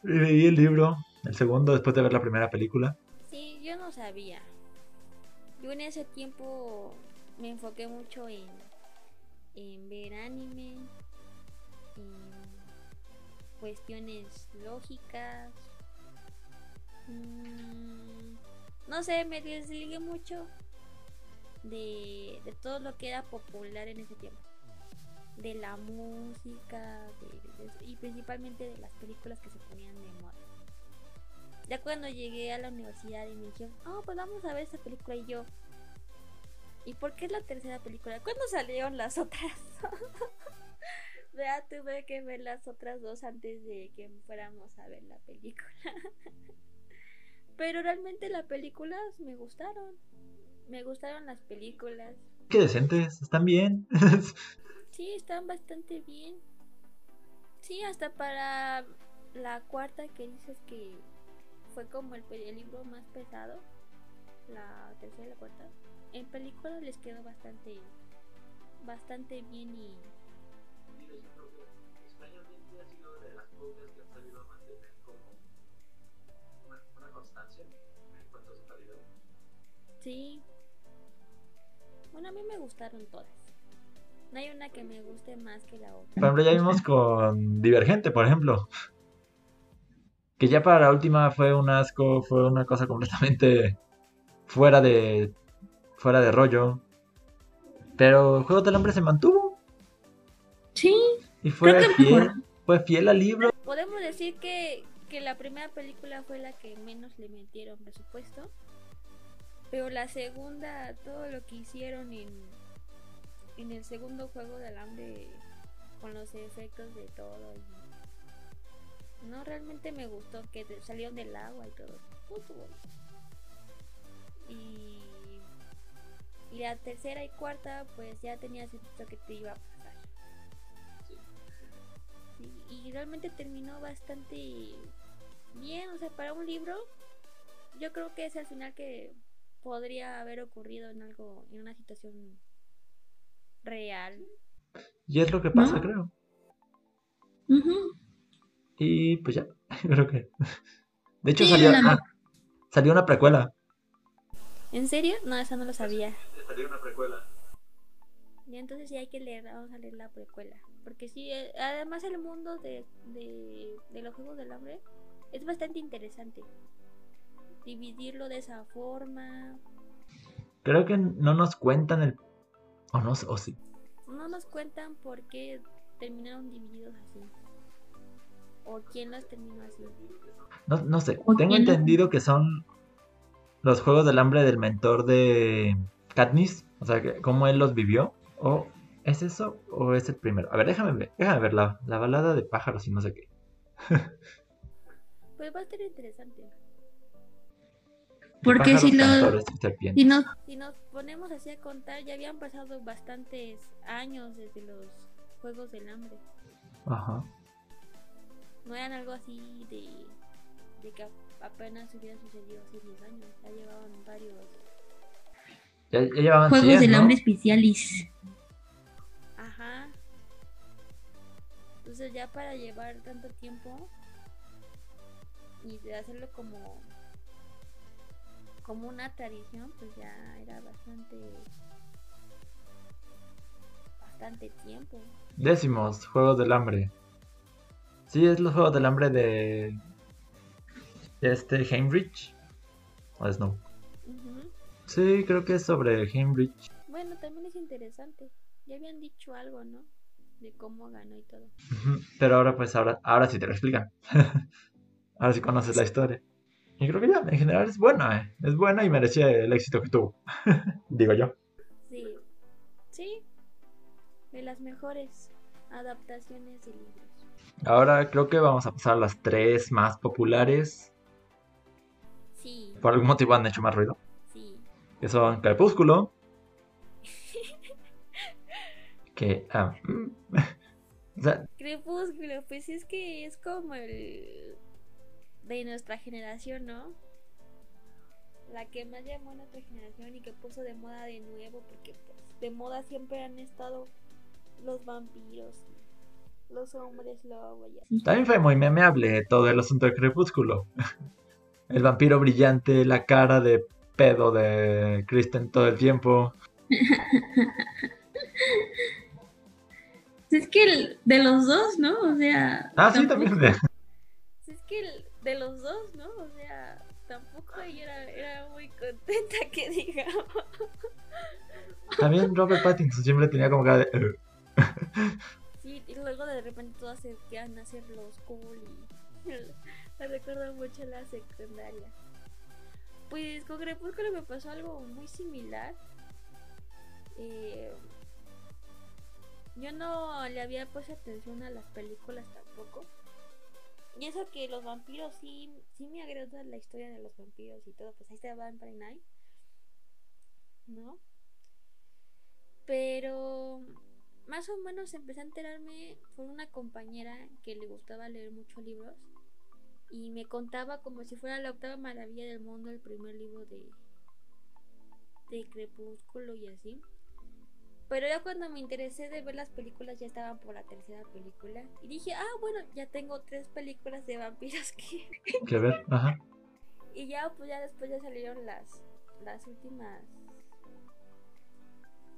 Leí el libro, el segundo, después de ver la primera película. Sí, yo no sabía. Yo en ese tiempo me enfoqué mucho en, en ver anime, cuestiones lógicas. Mm, no sé, me desligué mucho de, de todo lo que era popular en ese tiempo de la música y principalmente de las películas que se ponían de moda. Ya cuando llegué a la universidad y me dijeron, oh, pues vamos a ver esa película y yo, ¿y por qué es la tercera película? ¿Cuándo salieron las otras? Vea, tuve que ver las otras dos antes de que fuéramos a ver la película. Pero realmente las películas me gustaron. Me gustaron las películas. Qué decentes, están bien. Sí, están bastante bien. Sí, hasta para la cuarta que dices que fue como el, el libro más pesado, la tercera y la cuarta. En película les quedó bastante, bastante bien y Sí. Bueno, a mí me gustaron todas. No hay una que me guste más que la otra. Por ejemplo, ya vimos con Divergente, por ejemplo. Que ya para la última fue un asco, fue una cosa completamente fuera de fuera de rollo. Pero Juego del Hambre se mantuvo. Sí. Y fue fiel, fue fiel al libro. Podemos decir que, que la primera película fue la que menos le metieron presupuesto. Pero la segunda, todo lo que hicieron en, en el segundo juego del hambre, con los efectos de todo. no, realmente me gustó que salieron del agua y todo. Y, y la tercera y cuarta, pues ya tenías visto que te iba a pasar. y realmente terminó bastante bien, o sea, para un libro, yo creo que es al final que podría haber ocurrido en algo, en una situación real. Y es lo que pasa, creo. Y pues ya, creo que. De hecho, salió, ah, salió una precuela. ¿En serio? No, esa no lo sabía. Salió una precuela. Y entonces sí hay que leer, vamos a leer la precuela. Porque sí, eh, además el mundo de, de, de los Juegos del Hambre es bastante interesante dividirlo de esa forma. Creo que no nos cuentan el... O no, o sí. No nos cuentan por qué terminaron divididos así. O quién los terminó así. No, no sé. Tengo entendido que son los juegos del hambre del mentor de Katniss. O sea, que cómo él los vivió. O ¿Es eso o es el primero? A ver, déjame ver, déjame ver la, la balada de pájaros y no sé qué. pues va a estar interesante. Porque si, lo, si, nos, si nos ponemos así a contar, ya habían pasado bastantes años desde los Juegos del Hambre. Ajá. No eran algo así de, de que apenas hubiera sucedido hace 10 años. Ya llevaban varios. Ya, llevaban Juegos del Hambre especiales. Ajá. Entonces ya para llevar tanto tiempo y de hacerlo como como una tradición, pues ya era bastante bastante tiempo. Décimos, Juegos del Hambre. Sí, es los Juegos del Hambre de, este Heinrich. ¿O es no? Sí, creo que es sobre Heinrich. Bueno, también es interesante. Ya habían dicho algo, ¿no? De cómo ganó y todo. Pero ahora pues ahora, ahora sí te lo explican. ahora sí conoces la historia. Y creo que ya, en general es buena, eh. es buena y merecía el éxito que tuvo, digo yo. Sí, sí, de las mejores adaptaciones de libros. Ahora creo que vamos a pasar a las tres más populares. Sí. Por algún motivo han hecho más ruido. Sí. Que son Crepúsculo. que... Ah, o sea, Crepúsculo, pues es que es como el de nuestra generación, ¿no? La que más llamó a nuestra generación y que puso de moda de nuevo, porque pues, de moda siempre han estado los vampiros, los hombres lobo. También fue muy memeable todo el asunto del crepúsculo. El vampiro brillante, la cara de pedo de Kristen todo el tiempo. es que de los dos, ¿no? O sea. Ah, sí, también. Es que el, de los dos, ¿no? O sea, tampoco ella era, muy contenta que digamos. También Robert Pattinson siempre tenía como cara de... sí, y luego de repente todas se quedan a hacer los cool y me recuerdo mucho la secundaria. Pues con Crepúsculo me pasó algo muy similar. Eh, yo no le había puesto atención a las películas tampoco. Y eso que los vampiros sí, sí me agrada la historia de los vampiros y todo, pues ahí está Vampire Night. ¿No? Pero más o menos empecé a enterarme por una compañera que le gustaba leer muchos libros. y me contaba como si fuera la octava maravilla del mundo el primer libro de, de Crepúsculo y así. Pero ya cuando me interesé de ver las películas ya estaban por la tercera película y dije, ah, bueno, ya tengo tres películas de vampiros que, que ver, ajá. Y ya pues ya después ya salieron las las últimas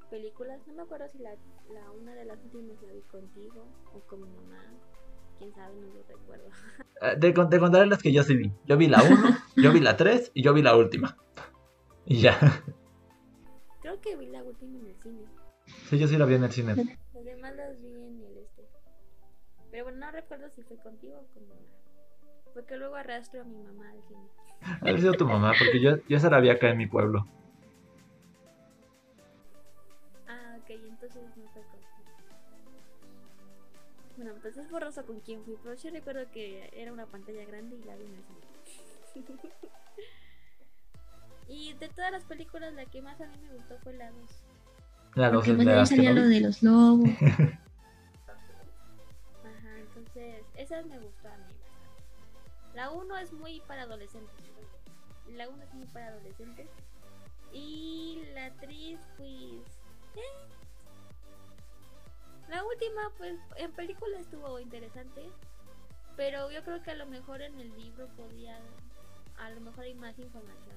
películas, no me acuerdo si la, la una de las últimas la vi contigo o con mi mamá quién sabe, no lo recuerdo. Eh, te, te contaré las que yo sí vi. Yo vi la 1, yo vi la 3 y yo vi la última. Y ya. Creo que vi la última en el cine. Sí, yo sí la vi en el cine. Los demás las vi en el este. Pero bueno, no recuerdo si fue contigo o con mamá. Porque luego arrastro a mi mamá al cine. Ha sido tu mamá, porque yo, yo esa la vi acá en mi pueblo. Ah, ok, entonces no fue bueno, pues es borroso con quién fui, pero yo recuerdo que era una pantalla grande y la vi en el cine. y de todas las películas, la que más a mí me gustó fue la 2. La 2 es la salía lo de los lobos. Ajá, entonces, esa me gustó a mí. La 1 es muy para adolescentes. La 1 es muy para adolescentes. Y la 3, pues. Eh, la última, pues, en película estuvo interesante. Pero yo creo que a lo mejor en el libro podía. A lo mejor hay más información.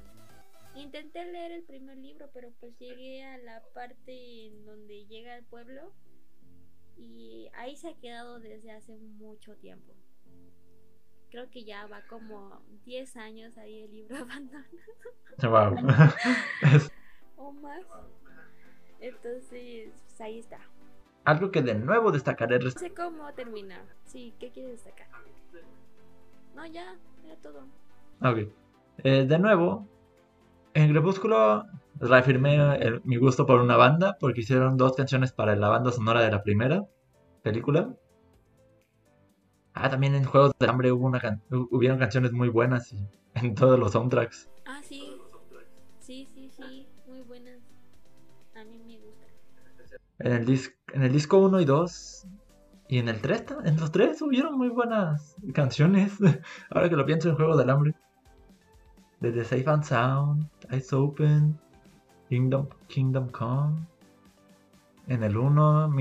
Intenté leer el primer libro, pero pues llegué a la parte en donde llega el pueblo. Y ahí se ha quedado desde hace mucho tiempo. Creo que ya va como 10 años ahí el libro abandonado. Wow. o más. Entonces, pues ahí está. Algo que de nuevo destacaré. No sé cómo terminar. Sí, ¿qué quieres destacar? No, ya, ya todo. Ok. Eh, de nuevo, en Crepúsculo reafirmé mi gusto por una banda porque hicieron dos canciones para la banda sonora de la primera película. Ah, también en Juegos de Hambre hubo una hubieron canciones muy buenas y en todos los soundtracks. Ah, sí. Sí, sí, sí, muy buenas. A mí me gusta. En el, en el disco 1 y 2 y en el 3, en los 3 hubieron muy buenas canciones. Ahora que lo pienso en Juegos del Hambre. Desde Safe and Sound, Eyes Open, Kingdom, Kingdom Come. En el 1,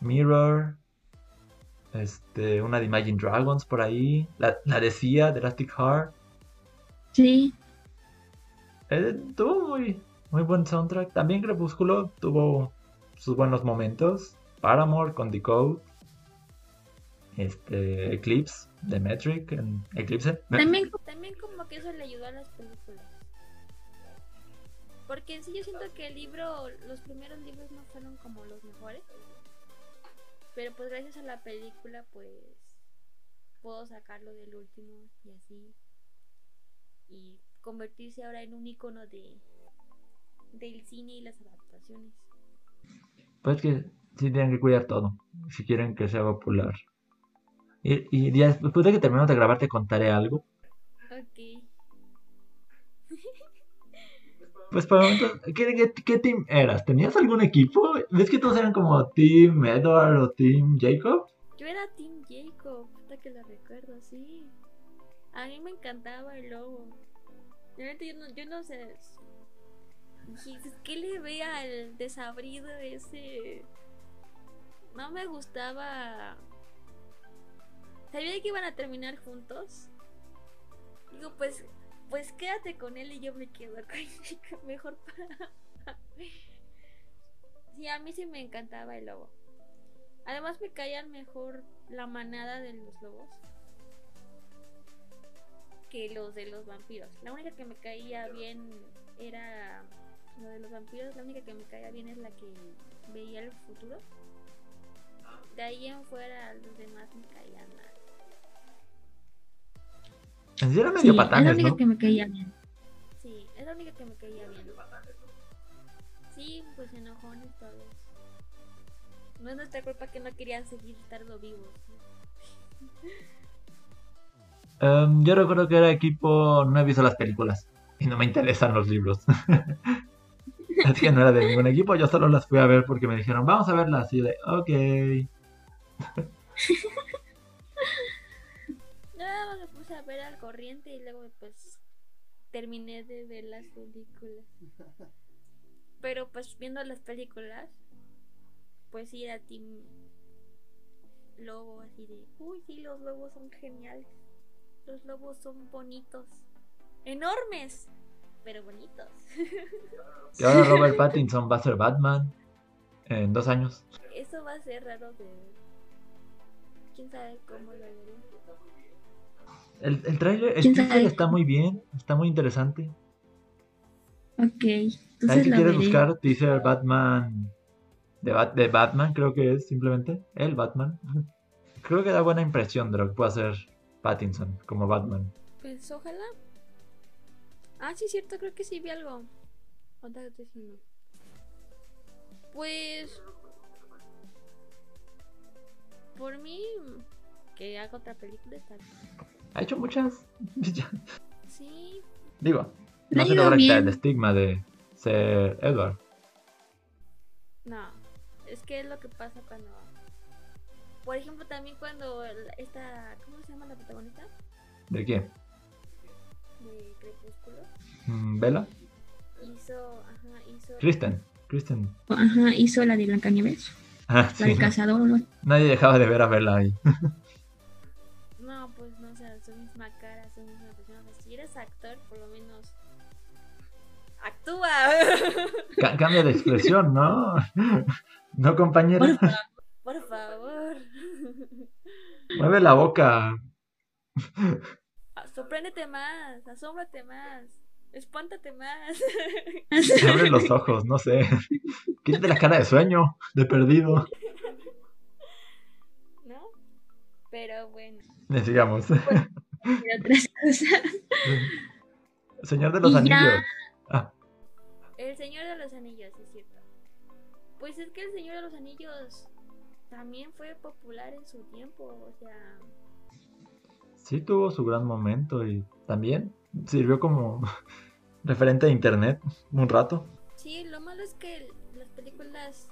Mirror. Este, una de Imagine Dragons por ahí. La, la decía, de Elastic Heart. Sí. Eh, tuvo muy, muy buen soundtrack. También Crepúsculo tuvo sus buenos momentos. Paramore con Decode. Este, Eclipse de Metric en Eclipse. También, también como que eso le ayudó a las películas. Porque sí yo siento que el libro, los primeros libros no fueron como los mejores. Pero pues gracias a la película pues puedo sacarlo del último y así. Y convertirse ahora en un icono de del cine y las adaptaciones. Pues que sí tienen que cuidar todo, si quieren que sea popular. Y, y después de que terminemos de grabar te contaré algo. Ok. Pues para momento, ¿qué, qué, team eras? ¿Tenías algún equipo? ¿Ves que todos eran como Team Edward o Team Jacob? Yo era Team Jacob, hasta que lo recuerdo, sí. A mí me encantaba el lobo. Realmente yo no, yo no sé. ¿Qué le ve al desabrido ese? No me gustaba. Sabía que iban a terminar juntos. Digo, pues pues quédate con él y yo me quedo con mejor para... sí, a mí sí me encantaba el lobo. Además me caían mejor la manada de los lobos que los de los vampiros. La única que me caía bien era lo de los vampiros, la única que me caía bien es la que veía el futuro. De ahí en fuera los demás me caían mal. Sí, era medio sí, patanes, Es la única ¿no? que me caía bien. Sí, es la única que me caía bien. Sí, pues enojones todos. No es nuestra culpa que no querían seguir estando vivos. Em, yo recuerdo que era equipo, no he visto las películas y no me interesan los libros. Así que no era de ningún equipo, yo solo las fui a ver porque me dijeron, vamos a verlas. Y yo de, ok. Ver al corriente y luego pues terminé de ver las películas. Pero pues viendo las películas, pues sí era Team Lobo, así de, uy, sí, los lobos son geniales. Los lobos son bonitos, enormes, pero bonitos. Y ahora Robert Pattinson va a ser Batman en dos años. Eso va a ser raro de ver. Quién sabe cómo lo veré. El, el trailer, el ¿Quién teaser sabe? está muy bien, está muy interesante. Ok, Ahí entonces si quieres veré. buscar teaser Batman de, Bat- de Batman, creo que es simplemente el Batman. Creo que da buena impresión de lo que puede hacer Pattinson como Batman. Pues ojalá. Ah, sí, cierto, creo que sí vi algo. Pues. Por mí, que haga otra película está bien. Ha hecho muchas. Sí, Digo, no se logra quitar el estigma de ser Edward. no. Es que es lo que pasa cuando. Por ejemplo, también cuando esta. ¿Cómo se llama la protagonista? ¿De quién? De Crepúsculo. Mm, ¿Bella? Hizo. Ajá, hizo. Kristen. Kristen. Ajá, hizo la de Blancanieves, Ah, la sí, del no. cazador. ¿no? Nadie dejaba de ver a Bella ahí. No, pues no, o sea, su misma cara, su misma persona. O sea, si eres actor, por lo menos. ¡Actúa! Ca- cambia de expresión, ¿no? No. Por favor. Por favor. Mueve la boca. Ah, Sorpréndete más, asómbrate más, espántate más. Abre los ojos, no sé. Quítate la cara de sueño, de perdido. ¿No? Pero bueno. Le sigamos. Otras cosas. Señor de los Y ya. Anillos. Ah, El Señor de los Anillos, es cierto. Pues es que el Señor de los Anillos también fue popular en su tiempo, o sea. sí tuvo su gran momento y también sirvió como referente de internet un rato. Sí, lo malo es que las películas.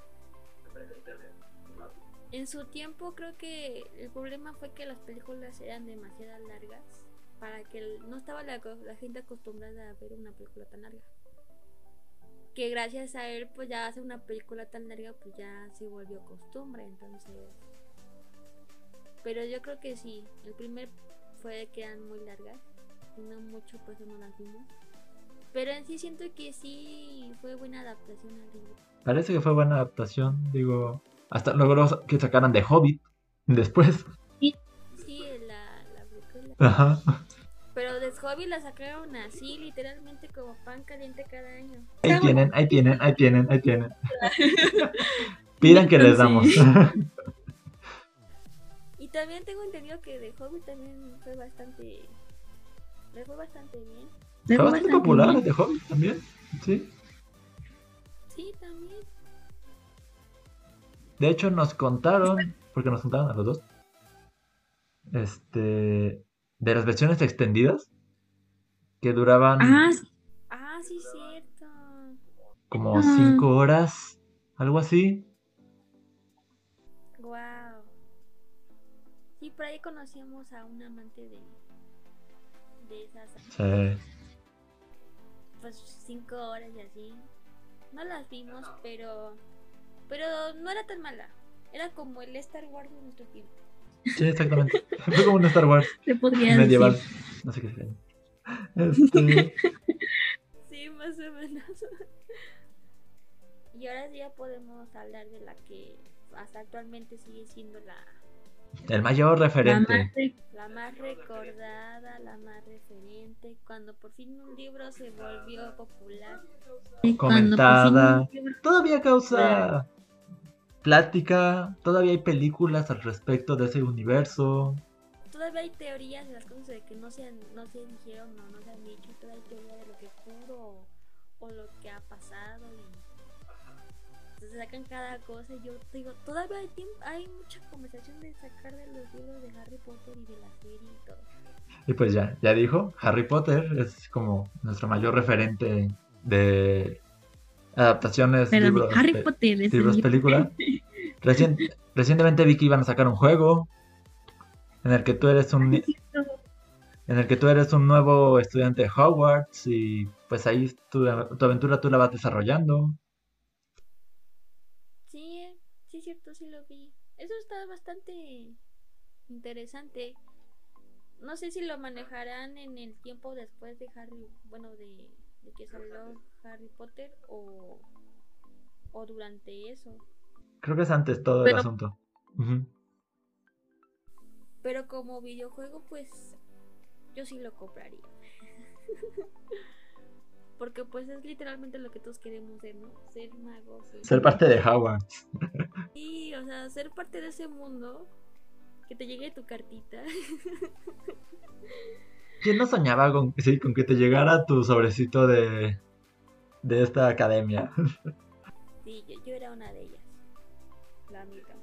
En su tiempo creo que el problema fue que las películas eran demasiado largas para que no estaba la, la gente acostumbrada a ver una película tan larga. Que gracias a él pues ya hace una película tan larga pues ya se volvió costumbre, entonces... Pero yo creo que sí, el primer fue que eran muy largas y no mucho pues no las vimos. Pero en sí siento que sí fue buena adaptación al libro. Parece que fue buena adaptación, digo. Hasta logró que sacaran de Hobbit después. Sí, la, la película. Ajá. Pero de Hobby la sacaron así, literalmente como pan caliente cada año. Ahí tienen, ahí tienen, ahí tienen, ahí tienen. Pidan que les damos. Y también tengo entendido que de Hobby también fue bastante. Le fue bastante bien. Fue bastante popular de Hobbit también. Sí, De hecho, nos contaron, porque nos contaron a los dos, este, de las versiones extendidas que duraban Ah, sí. Ah, sí, cierto. como Ah. cinco horas, algo así. Wow. Sí, por ahí conocíamos a un amante de. de esas. Sí. Pues cinco horas y así. No las vimos, pero. Pero no era tan mala. Era como el Star Wars de nuestro tiempo. Sí, exactamente. Fue como un Star Wars Se medieval. decir. No sé qué sea. Este, Sí, más o menos. y ahora sí ya podemos hablar de la que hasta actualmente sigue siendo la, el mayor La referente. más la más recordada, la más referente. Cuando por fin un libro se volvió popular. Comentada. libro- Todavía causa plática, todavía hay películas al respecto de ese universo. Todavía hay teorías de las cosas de que no se, han- no se dijeron o no se han dicho. Todavía hay teoría de lo que pudo o, o lo que ha pasado. Y se sacan cada cosa. Y yo digo, todavía hay, tiempo, hay mucha conversación de sacar de los libros de Harry Potter y de la serie y todo. Y pues ya, ya dijo, Harry Potter es como nuestro mayor referente de adaptaciones, Pero libros, Harry Potter es libros, libro. película. Recien- recientemente vi que iban a sacar un juego en el que tú eres un, en el que tú eres un nuevo estudiante de Hogwarts y pues ahí tu, tu aventura tú la vas desarrollando. Cierto, sí lo vi. Eso está bastante interesante. No sé si lo manejarán en el tiempo después de Harry, bueno, de, que salió Harry Potter o, o durante eso. Creo que es antes todo el asunto. Pero como videojuego, pues yo sí lo compraría. Porque pues es literalmente lo que todos queremos ser, ¿no? Ser magos. Ser parte de Hogwarts. Sí, o sea, ser parte de ese mundo. Que te llegue tu cartita. ¿Quién no soñaba con, con que te llegara tu sobrecito de, de esta academia? Sí, yo, era una de ellas. La amiga.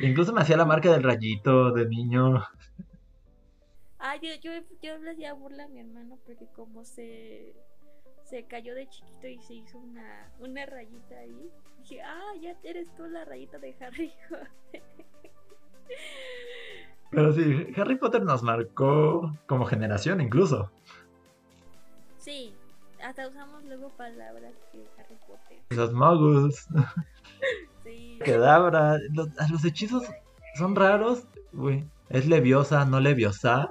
Incluso me hacía la marca del rayito de niño. Ah, yo, yo, yo le hacía burla a mi hermano porque como se, se cayó de chiquito y se hizo una, una rayita ahí. Dije, ah, ya eres tú la rayita de Harry Potter. Pero sí, Harry Potter nos marcó como generación incluso. Sí, hasta usamos luego palabras de Harry Potter. Los magos. Sí. Quedabra. Los, los hechizos son raros. Uy, ¿Es leviosa, no leviosa?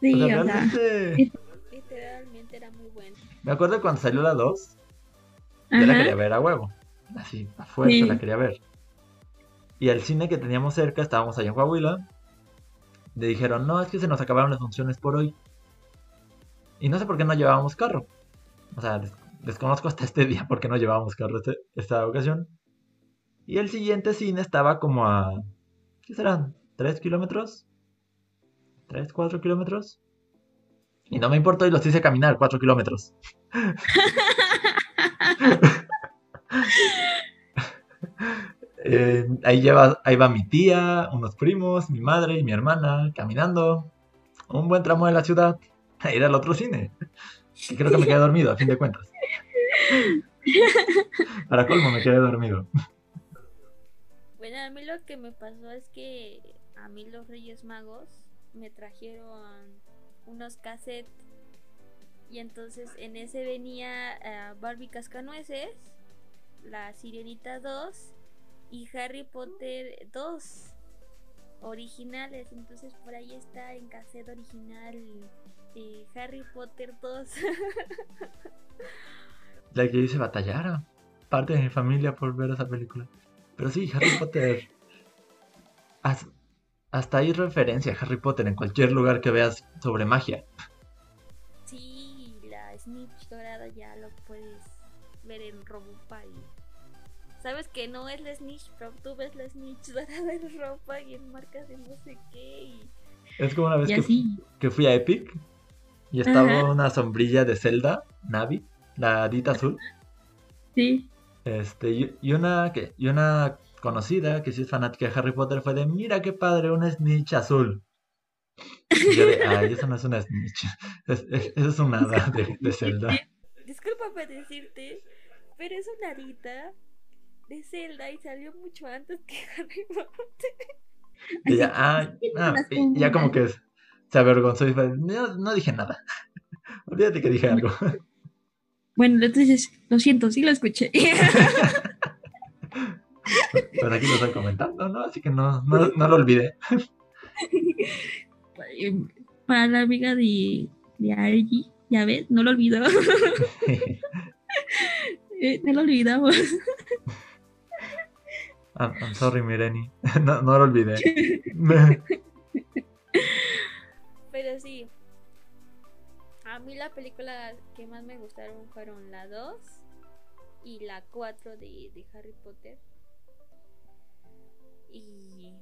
Sí, o realmente... Literalmente era muy bueno. Me acuerdo cuando salió la 2. Yo la quería ver a huevo. Así, a fuerza la quería ver. Y el cine que teníamos cerca, estábamos allá en Coahuila. Le dijeron, no, es que se nos acabaron las funciones por hoy. Y no sé por qué no llevábamos carro. O sea, desconozco hasta este día por qué no llevábamos carro este, esta ocasión. Y el siguiente cine estaba como a... ¿Qué serán? ¿Tres kilómetros? ¿Tres, cuatro kilómetros? Y no me importó y los hice caminar cuatro kilómetros. Eh, ahí, lleva, ahí va mi tía, unos primos, mi madre y mi hermana caminando. Un buen tramo de la ciudad. A ir al otro cine. Y creo que me quedé dormido, a fin de cuentas. Para colmo, me quedé dormido. Bueno, a mí lo que me pasó es que a mí los Reyes Magos me trajeron unos cassettes y entonces en ese venía eh, Barbie Cascanueces, La Sirenita 2 y Harry Potter 2 originales. Entonces por ahí está en cassette original eh, Harry Potter 2. La que dice batallar parte de mi familia por ver esa película. Pero sí, Harry Potter. Hasta hay referencia a Harry Potter en cualquier lugar que veas sobre magia. Sí, la Snitch dorada ya lo puedes ver en ropa y sabes que no es la Snitch, pero tú ves la Snitch dorada en ropa y en marcas de no sé qué. Es como una vez que, fui a Epic y estaba una sombrilla de Zelda, Navi, la dita azul. Sí. Este, y, una que, y una conocida que sí es fanática de Harry Potter fue de mira qué padre, un snitch azul. Y yo de, ay, eso no es una snitch. eso es un hada de, de Zelda. Discúlpame decirte, pero es una hadita de Zelda y salió mucho antes que Harry Potter. Y ya, ah, ah ya como que se avergonzó y fue, no, no dije nada. Olvídate que dije algo. Bueno, entonces, lo siento, sí lo escuché. Pero aquí lo estoy comentando, ¿no? Así que no, no, lo olvidé. Para la amiga de, de Argy, ya ves, no lo olvidó. Eh, no lo olvidamos. I'm, sorry, Mireni. No, no lo olvidé. Pero sí, a mí la película que más me gustaron fueron la 2 y la 4 de, Harry Potter. Y,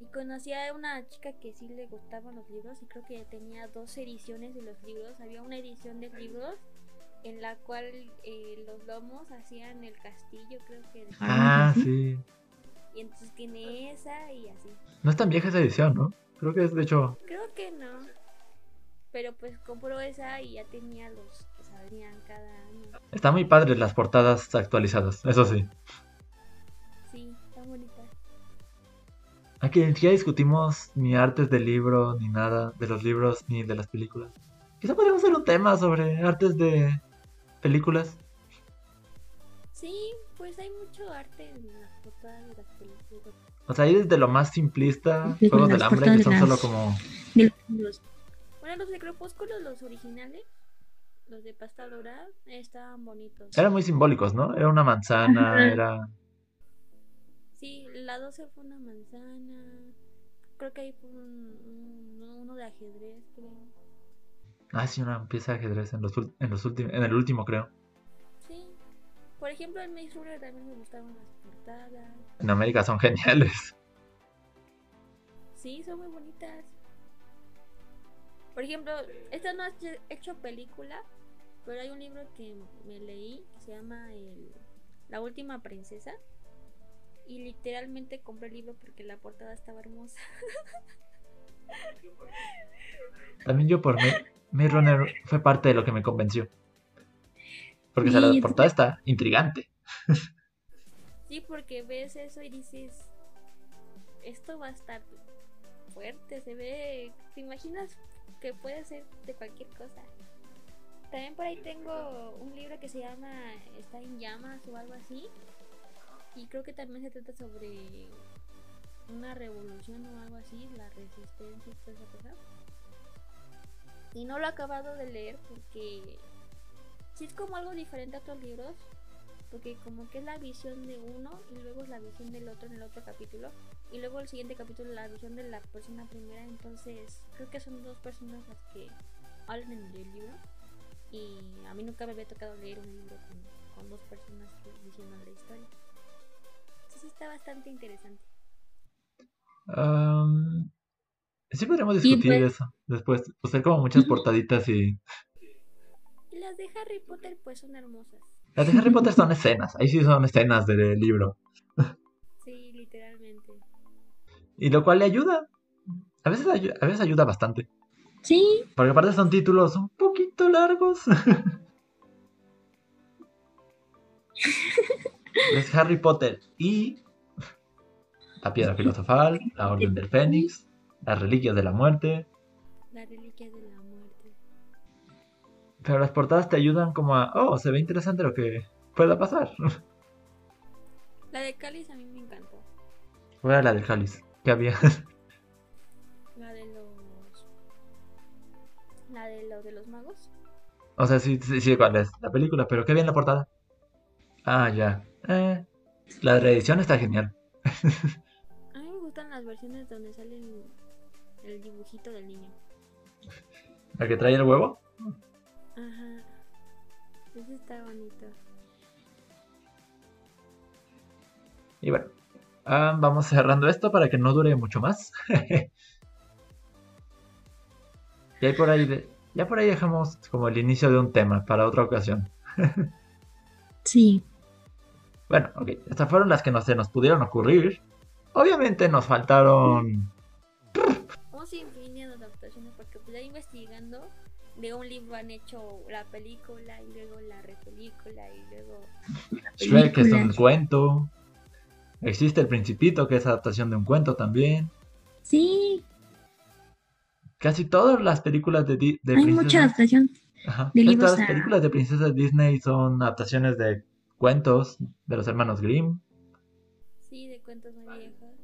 y, conocí a una chica que sí le gustaban los libros y creo que tenía dos ediciones de los libros. Había una edición de libros en la cual eh, los lomos hacían el castillo, creo que. ah, sí. Y entonces tiene esa y así. No es tan vieja esa edición, ¿no? Creo que es de hecho. Creo que no. Pero pues compró esa y ya tenía los que salían cada año. Está muy padre las portadas actualizadas, eso sí. Aquí siquiera discutimos ni artes del libro, ni nada de los libros, ni de las películas. Quizá podríamos hacer un tema sobre artes de películas. Sí, pues hay mucho arte en las portadas de las películas. O sea, hay desde lo más simplista, Juegos del Hambre, que son solo como... Bueno, los de Crepúsculo, los originales, los de pasta dorada, estaban bonitos. Eran muy simbólicos, ¿no? Era una manzana, era... Sí, la 12 fue una manzana. Creo que ahí fue un, uno de ajedrez, creo. Ah, sí, una pieza de ajedrez en, los, en, los últimos, en el último, creo. Sí. Por ejemplo, en Maze Runner también me gustaban las portadas. En América son geniales. Sí, son muy bonitas. Por ejemplo, esta no ha hecho película, pero hay un libro que me leí que se llama el, La última princesa. Y literalmente compré el libro porque la portada estaba hermosa. También yo por mi Runner fue parte de lo que me convenció. Porque la portada está intrigante. Sí, porque ves eso y dices, esto va a estar fuerte, se ve, ¿te imaginas que puede ser de cualquier cosa? También por ahí tengo un libro que se llama Está en llamas o algo así, y creo que también se trata sobre una revolución o algo así, la resistencia y toda esa cosa. Y no lo he acabado de leer porque sí es como algo diferente a otros libros, porque como que es la visión de uno y luego es la visión del otro en el otro capítulo y luego el siguiente capítulo la visión de la persona primera, entonces creo que son dos personas las que hablan en el libro y a mí nunca me había tocado leer un libro con, dos personas diciendo la historia sí está bastante interesante. sí podríamos discutir pues eso después. Pues hay como muchas portaditas y... Las de Harry Potter pues son hermosas. Las de Harry Potter son escenas. Ahí sí son escenas del libro. Sí, literalmente. Y lo cual le ayuda. A veces, a veces ayuda bastante. Sí. Porque aparte son títulos un poquito largos. es Harry Potter y la piedra filosofal, la orden del fénix, las reliquias de la muerte. Las reliquias de la muerte. Pero las portadas te ayudan como a, oh, se ve interesante lo que pueda pasar. La de Cáliz a mí me encantó. ¿Cuál era la de Cáliz? ¿Qué había? La de los... La de los de los magos. O sea, sí, sí, sí, cuál es la película, pero ¿qué había en la portada? Ah, ya. Eh, la reedición está genial. A mí me gustan las versiones donde sale el, dibujito del niño. ¿La que trae el huevo? Ajá. Ese está bonito. Y bueno, ah, vamos cerrando esto para que no dure mucho más. y ahí por ahí, ya por ahí dejamos como el inicio de un tema para otra ocasión. sí. Bueno, ok, estas fueron las que no se nos pudieron ocurrir. Obviamente nos faltaron. Un sinfín de adaptaciones, porque pues investigando, de un libro han hecho la película y luego la repelícula y luego. Shrek es un cuento. Existe El Principito, que es adaptación de un cuento también. Sí. Casi todas las películas de, de Hay mucha adaptación. Ajá. De Todas las películas de princesas Disney son adaptaciones de cuentos de los hermanos Grimm. Sí, de cuentos muy viejos.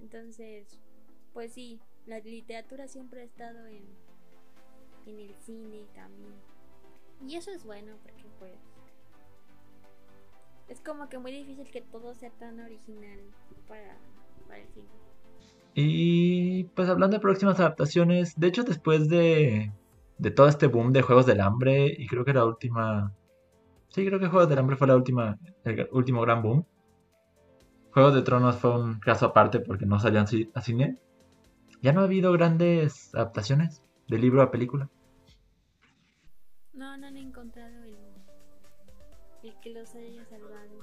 Entonces, pues sí, la literatura siempre ha estado en, en el cine también. Y eso es bueno porque pues es como que muy difícil que todo sea tan original para, para el cine. Y pues hablando de próximas adaptaciones, de hecho después de, de todo este boom de Juegos del Hambre, y creo que la última Sí, creo que Juegos del Hambre fue la última, el último gran boom. Juegos de Tronos fue un caso aparte porque no salían a cine. Ya no ha habido grandes adaptaciones de libro a película. No, no han encontrado el, el que los haya salvado.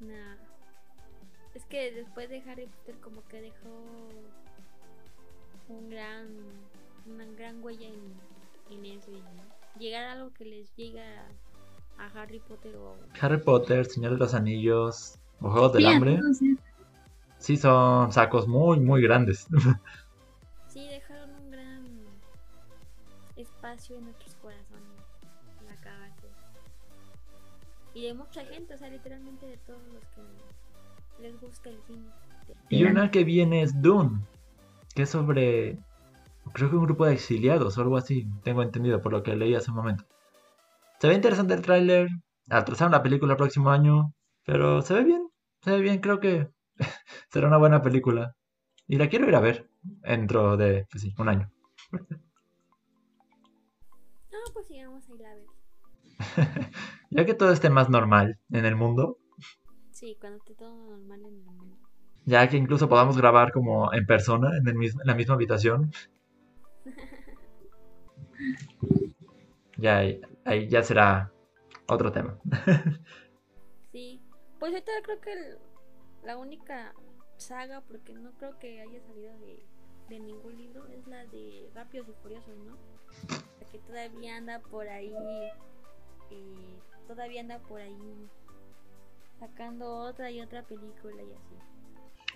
Nah. Es que después de Harry Potter como que dejó un gran, una gran huella en, en eso llegar a algo que les llega a Harry Potter o... Harry Potter, Señor de los Anillos, o Juegos del Hambre, sí son sacos muy, muy grandes. Sí, dejaron un gran espacio en nuestros corazones, la cagaste. Y de mucha gente, o sea, literalmente de todos los que les gusta el cine. Y una que viene es Dune, que es sobre, creo que un grupo de exiliados o algo así, tengo entendido por lo que leí hace un momento. Se ve interesante el tráiler, atrasaron la película el próximo año, pero se ve bien, se ve bien, creo que será una buena película. Y la quiero ir a ver dentro de, pues sí, un año. No, pues sí, vamos a ir a ver. ya que todo esté más normal en el mundo. Sí, cuando esté todo normal en el mundo. Ya que incluso podamos grabar como en persona, en, el mismo, en la misma habitación. Ya ahí, ya será otro tema. sí, pues ahorita creo que la única saga, porque no creo que haya salido de, ningún libro, es la de Rápidos y Furiosos, ¿no? que todavía anda por ahí, eh, todavía anda por ahí sacando otra y otra película y así.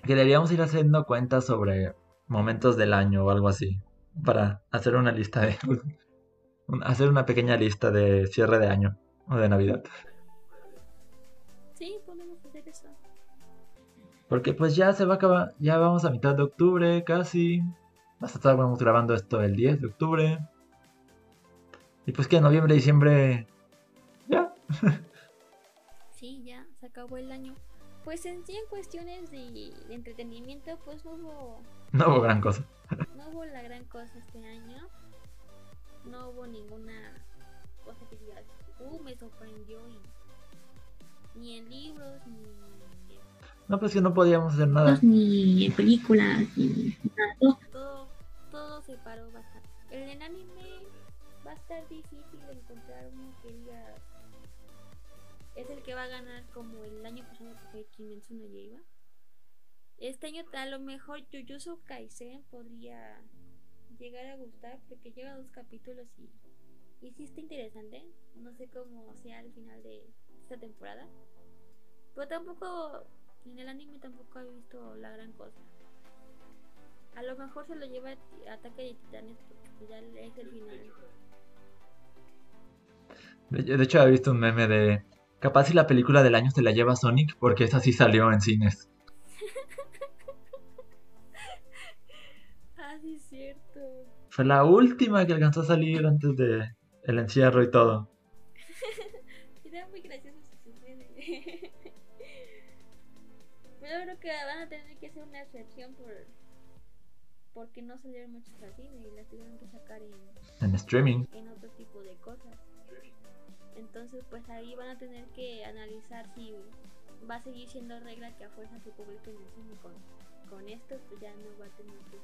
Que deberíamos ir haciendo cuentas sobre momentos del año o algo así, para hacer una lista de... hacer una pequeña lista de cierre de año o de Navidad. Sí, podemos hacer eso. Porque pues ya se va a acabar, ya vamos a mitad de octubre casi. Hasta estábamos grabando esto el 10 de octubre. Y pues que noviembre, diciembre. Ya. sí, ya, se acabó el año. Pues en sí, en cuestiones de, entretenimiento, pues no hubo. No hubo gran cosa. no hubo la gran cosa este año. No hubo ninguna cosa que digas, uh, me sorprendió. Y, ni en libros, ni no, pues que no podíamos hacer nada. Ni películas, ni nada. Todo, todo se paró bastante. El anime va a estar difícil encontrar uno que diga. Es el que va a ganar como el año pasado que fue Kimetsu no Yaiba. Este año a lo mejor Jujutsu Kaisen podría llegar a gustar porque lleva dos capítulos y, y sí está interesante. No sé cómo sea al final de esta temporada. Pero tampoco en el anime tampoco he visto la gran cosa. A lo mejor se lo lleva Ataque de Titanes porque ya es el final. De hecho, he visto un meme de. Capaz si la película del año se la lleva Sonic, porque esa sí salió en cines. Fue la última que alcanzó a salir antes de el encierro y todo. Era muy gracioso su yo creo que van a tener que hacer una excepción por porque no salieron muchos al cine y las tuvieron que sacar en, en streaming. en otro tipo de cosas. Entonces pues ahí van a tener que analizar si va a seguir siendo regla que a fuerza se publique en el cine con, con esto pues ya no va a tener ser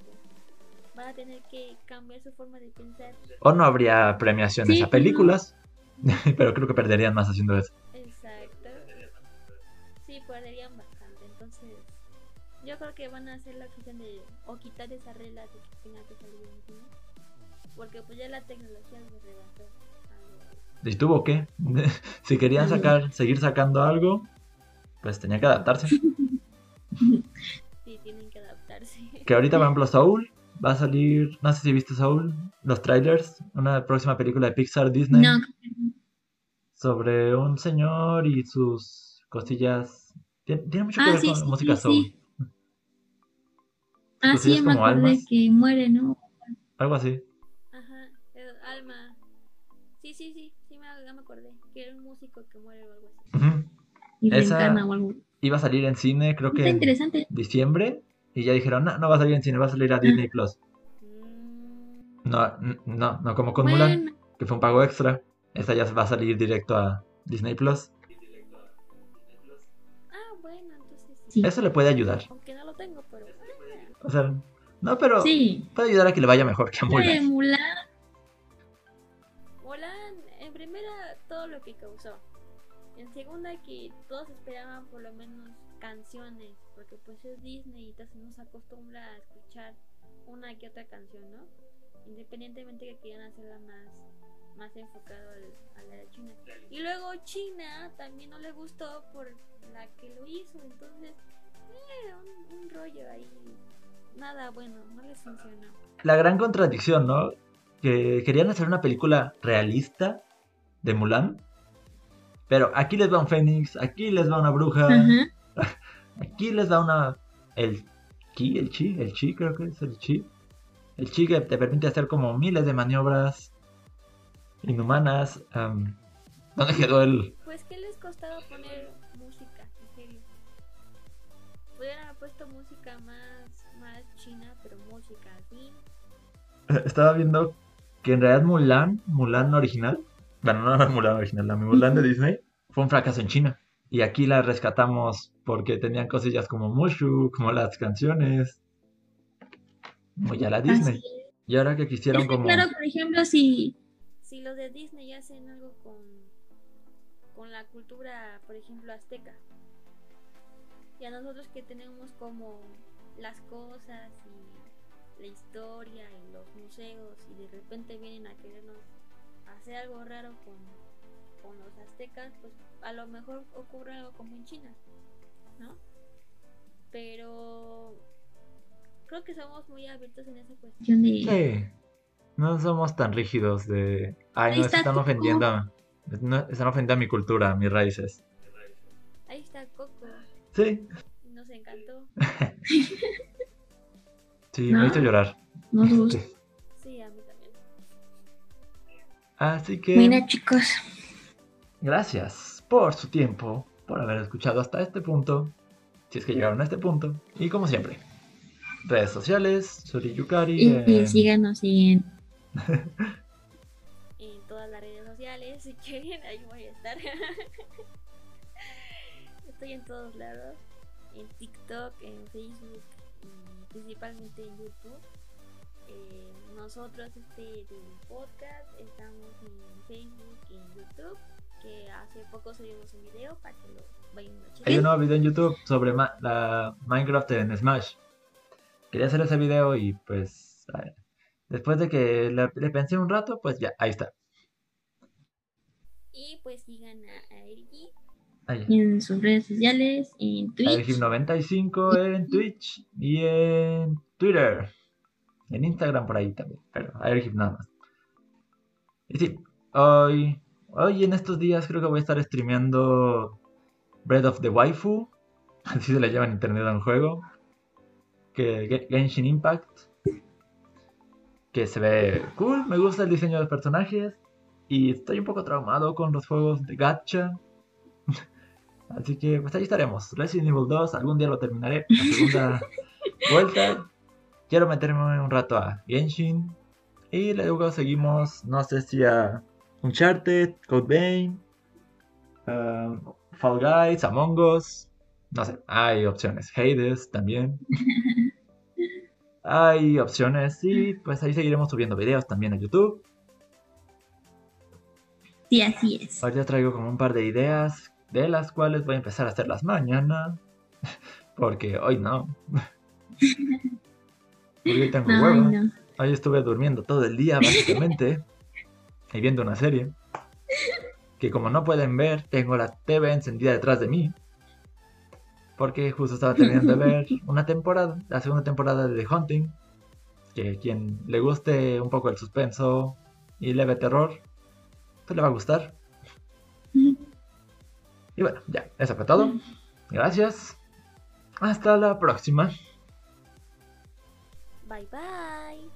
van a tener que cambiar su forma de pensar o no habría premiaciones a películas pero creo que perderían más haciendo eso exacto sí perderían más yo creo que van a hacer la cuestión de o quitar esa regla de que tenga que salir en cine. Porque pues ya la tecnología nos rebasó. ¿Y tuvo qué? si querían sacar, seguir sacando algo, pues tenía que adaptarse. sí, tienen que adaptarse. Que ahorita, por ejemplo, Soul va a salir, no sé si viste Soul, los trailers, una próxima película de Pixar Disney. No. Sobre un señor y sus costillas. Tiene, mucho que ah, ver con música Soul. Ah, sí, me acordé que muere, ¿no? Algo así. Ajá, el alma. Sí, sí, sí, sí, me, ya me acordé. Que era un músico que muere o algo así. Y Esa o algo. Iba a salir en cine, creo que en diciembre. Y ya dijeron, no, no va a salir en cine, va a salir a Disney Plus. No, no, no como con Mulan, que fue un pago extra. Esa ya va a salir directo a Disney Plus. Ah, bueno, entonces sí. Eso le puede ayudar. Aunque no lo tengo, pero o sea, no, pero puede ayudar a que le vaya mejor que a Mulan. Mulan. Mulan, en primera, todo lo que causó. En segunda, que todos esperaban por lo menos canciones, porque pues es Disney y entonces nos acostumbra a escuchar una que otra canción, ¿no? Independientemente de que quieran hacerla más más enfocado a la China. Y luego China también no le gustó por la que lo hizo, entonces, eh, un, rollo ahí. Nada bueno, no les funcionó. La gran contradicción, ¿no? Que querían hacer una película realista de Mulan, pero aquí les va un fénix, aquí les va una bruja, aquí les da una... El ki, el chi, el chi creo que es el chi. El chi que te permite hacer como miles de maniobras inhumanas. ¿Dónde quedó el...? Pues, ¿qué les costaba poner música? En serio. Pudieran haber puesto música más, más china, pero música así. Estaba viendo que en realidad Mulan, Mulan original, bueno, no la Mulan original, la Mulan de Disney, fue un fracaso en China. Y aquí la rescatamos porque tenían cosillas como Mushu, como las canciones. Como ya la Disney. Y ahora que quisieron como... Claro, por ejemplo, si si los de Disney hacen algo con, con la cultura, por ejemplo, azteca, y a nosotros que tenemos como las cosas y la historia y los museos y de repente vienen a querernos hacer algo raro con, con los aztecas, pues a lo mejor ocurre algo como en China, ¿no? Pero creo que somos muy abiertos en esa cuestión de... Sí. No somos tan rígidos de. Ay, no, están ofendiendo. No, están ofendiendo a mi cultura, a mis raíces. Ahí está Coco. Sí. Nos encantó. sí, me hizo llorar. Nos gusta. Así que. Mira, chicos. Gracias por su tiempo, por haber escuchado hasta este punto. Si es que llegaron a este punto. Y como siempre, redes sociales, Suri Yukari. Y, síganos en en todas las redes sociales, si quieren, ahí voy a estar. Estoy en todos lados, en TikTok, en Facebook y principalmente en YouTube. Eh, nosotros este del podcast estamos en Facebook y en YouTube que hace poco subimos un video para que lo vayan a Hay un nuevo video en YouTube sobre la Minecraft en Smash. Quería hacer ese video y pues Después de que le, pensé un rato, pues ya, ahí está. Y pues sigan a, Ergi. En sus redes sociales, en Twitch. Ergib95 en Twitch y en Twitter. En Instagram por ahí también, pero a Ergib nada más. Y sí, hoy, hoy en estos días creo que voy a estar streameando Breath of the Waifu. Así se le llama en internet a un juego. Que Genshin Impact que se ve cool, me gusta el diseño de los personajes y estoy un poco traumado con los juegos de gacha. Así que pues ahí estaremos. Resident Evil 2, algún día lo terminaré, la segunda vuelta. Quiero meterme un rato a Genshin y luego seguimos, no sé si a Uncharted, Code Vein, um, Fall Guys, Among Us, no sé, hay opciones. Hades también. Hay opciones y pues ahí seguiremos subiendo videos también a YouTube. Sí, así es. Ahorita traigo como un par de ideas de las cuales voy a empezar a hacerlas mañana. Porque hoy no. Porque estuve durmiendo todo el día básicamente. y viendo una serie. Que como no pueden ver, tengo la TV encendida detrás de mí porque justo estaba terminando de ver una temporada, la segunda temporada de The Hunting, que quien le guste un poco el suspenso y leve terror, pues le va a gustar. Y bueno, ya, eso fue todo. Gracias. Hasta la próxima. Bye bye.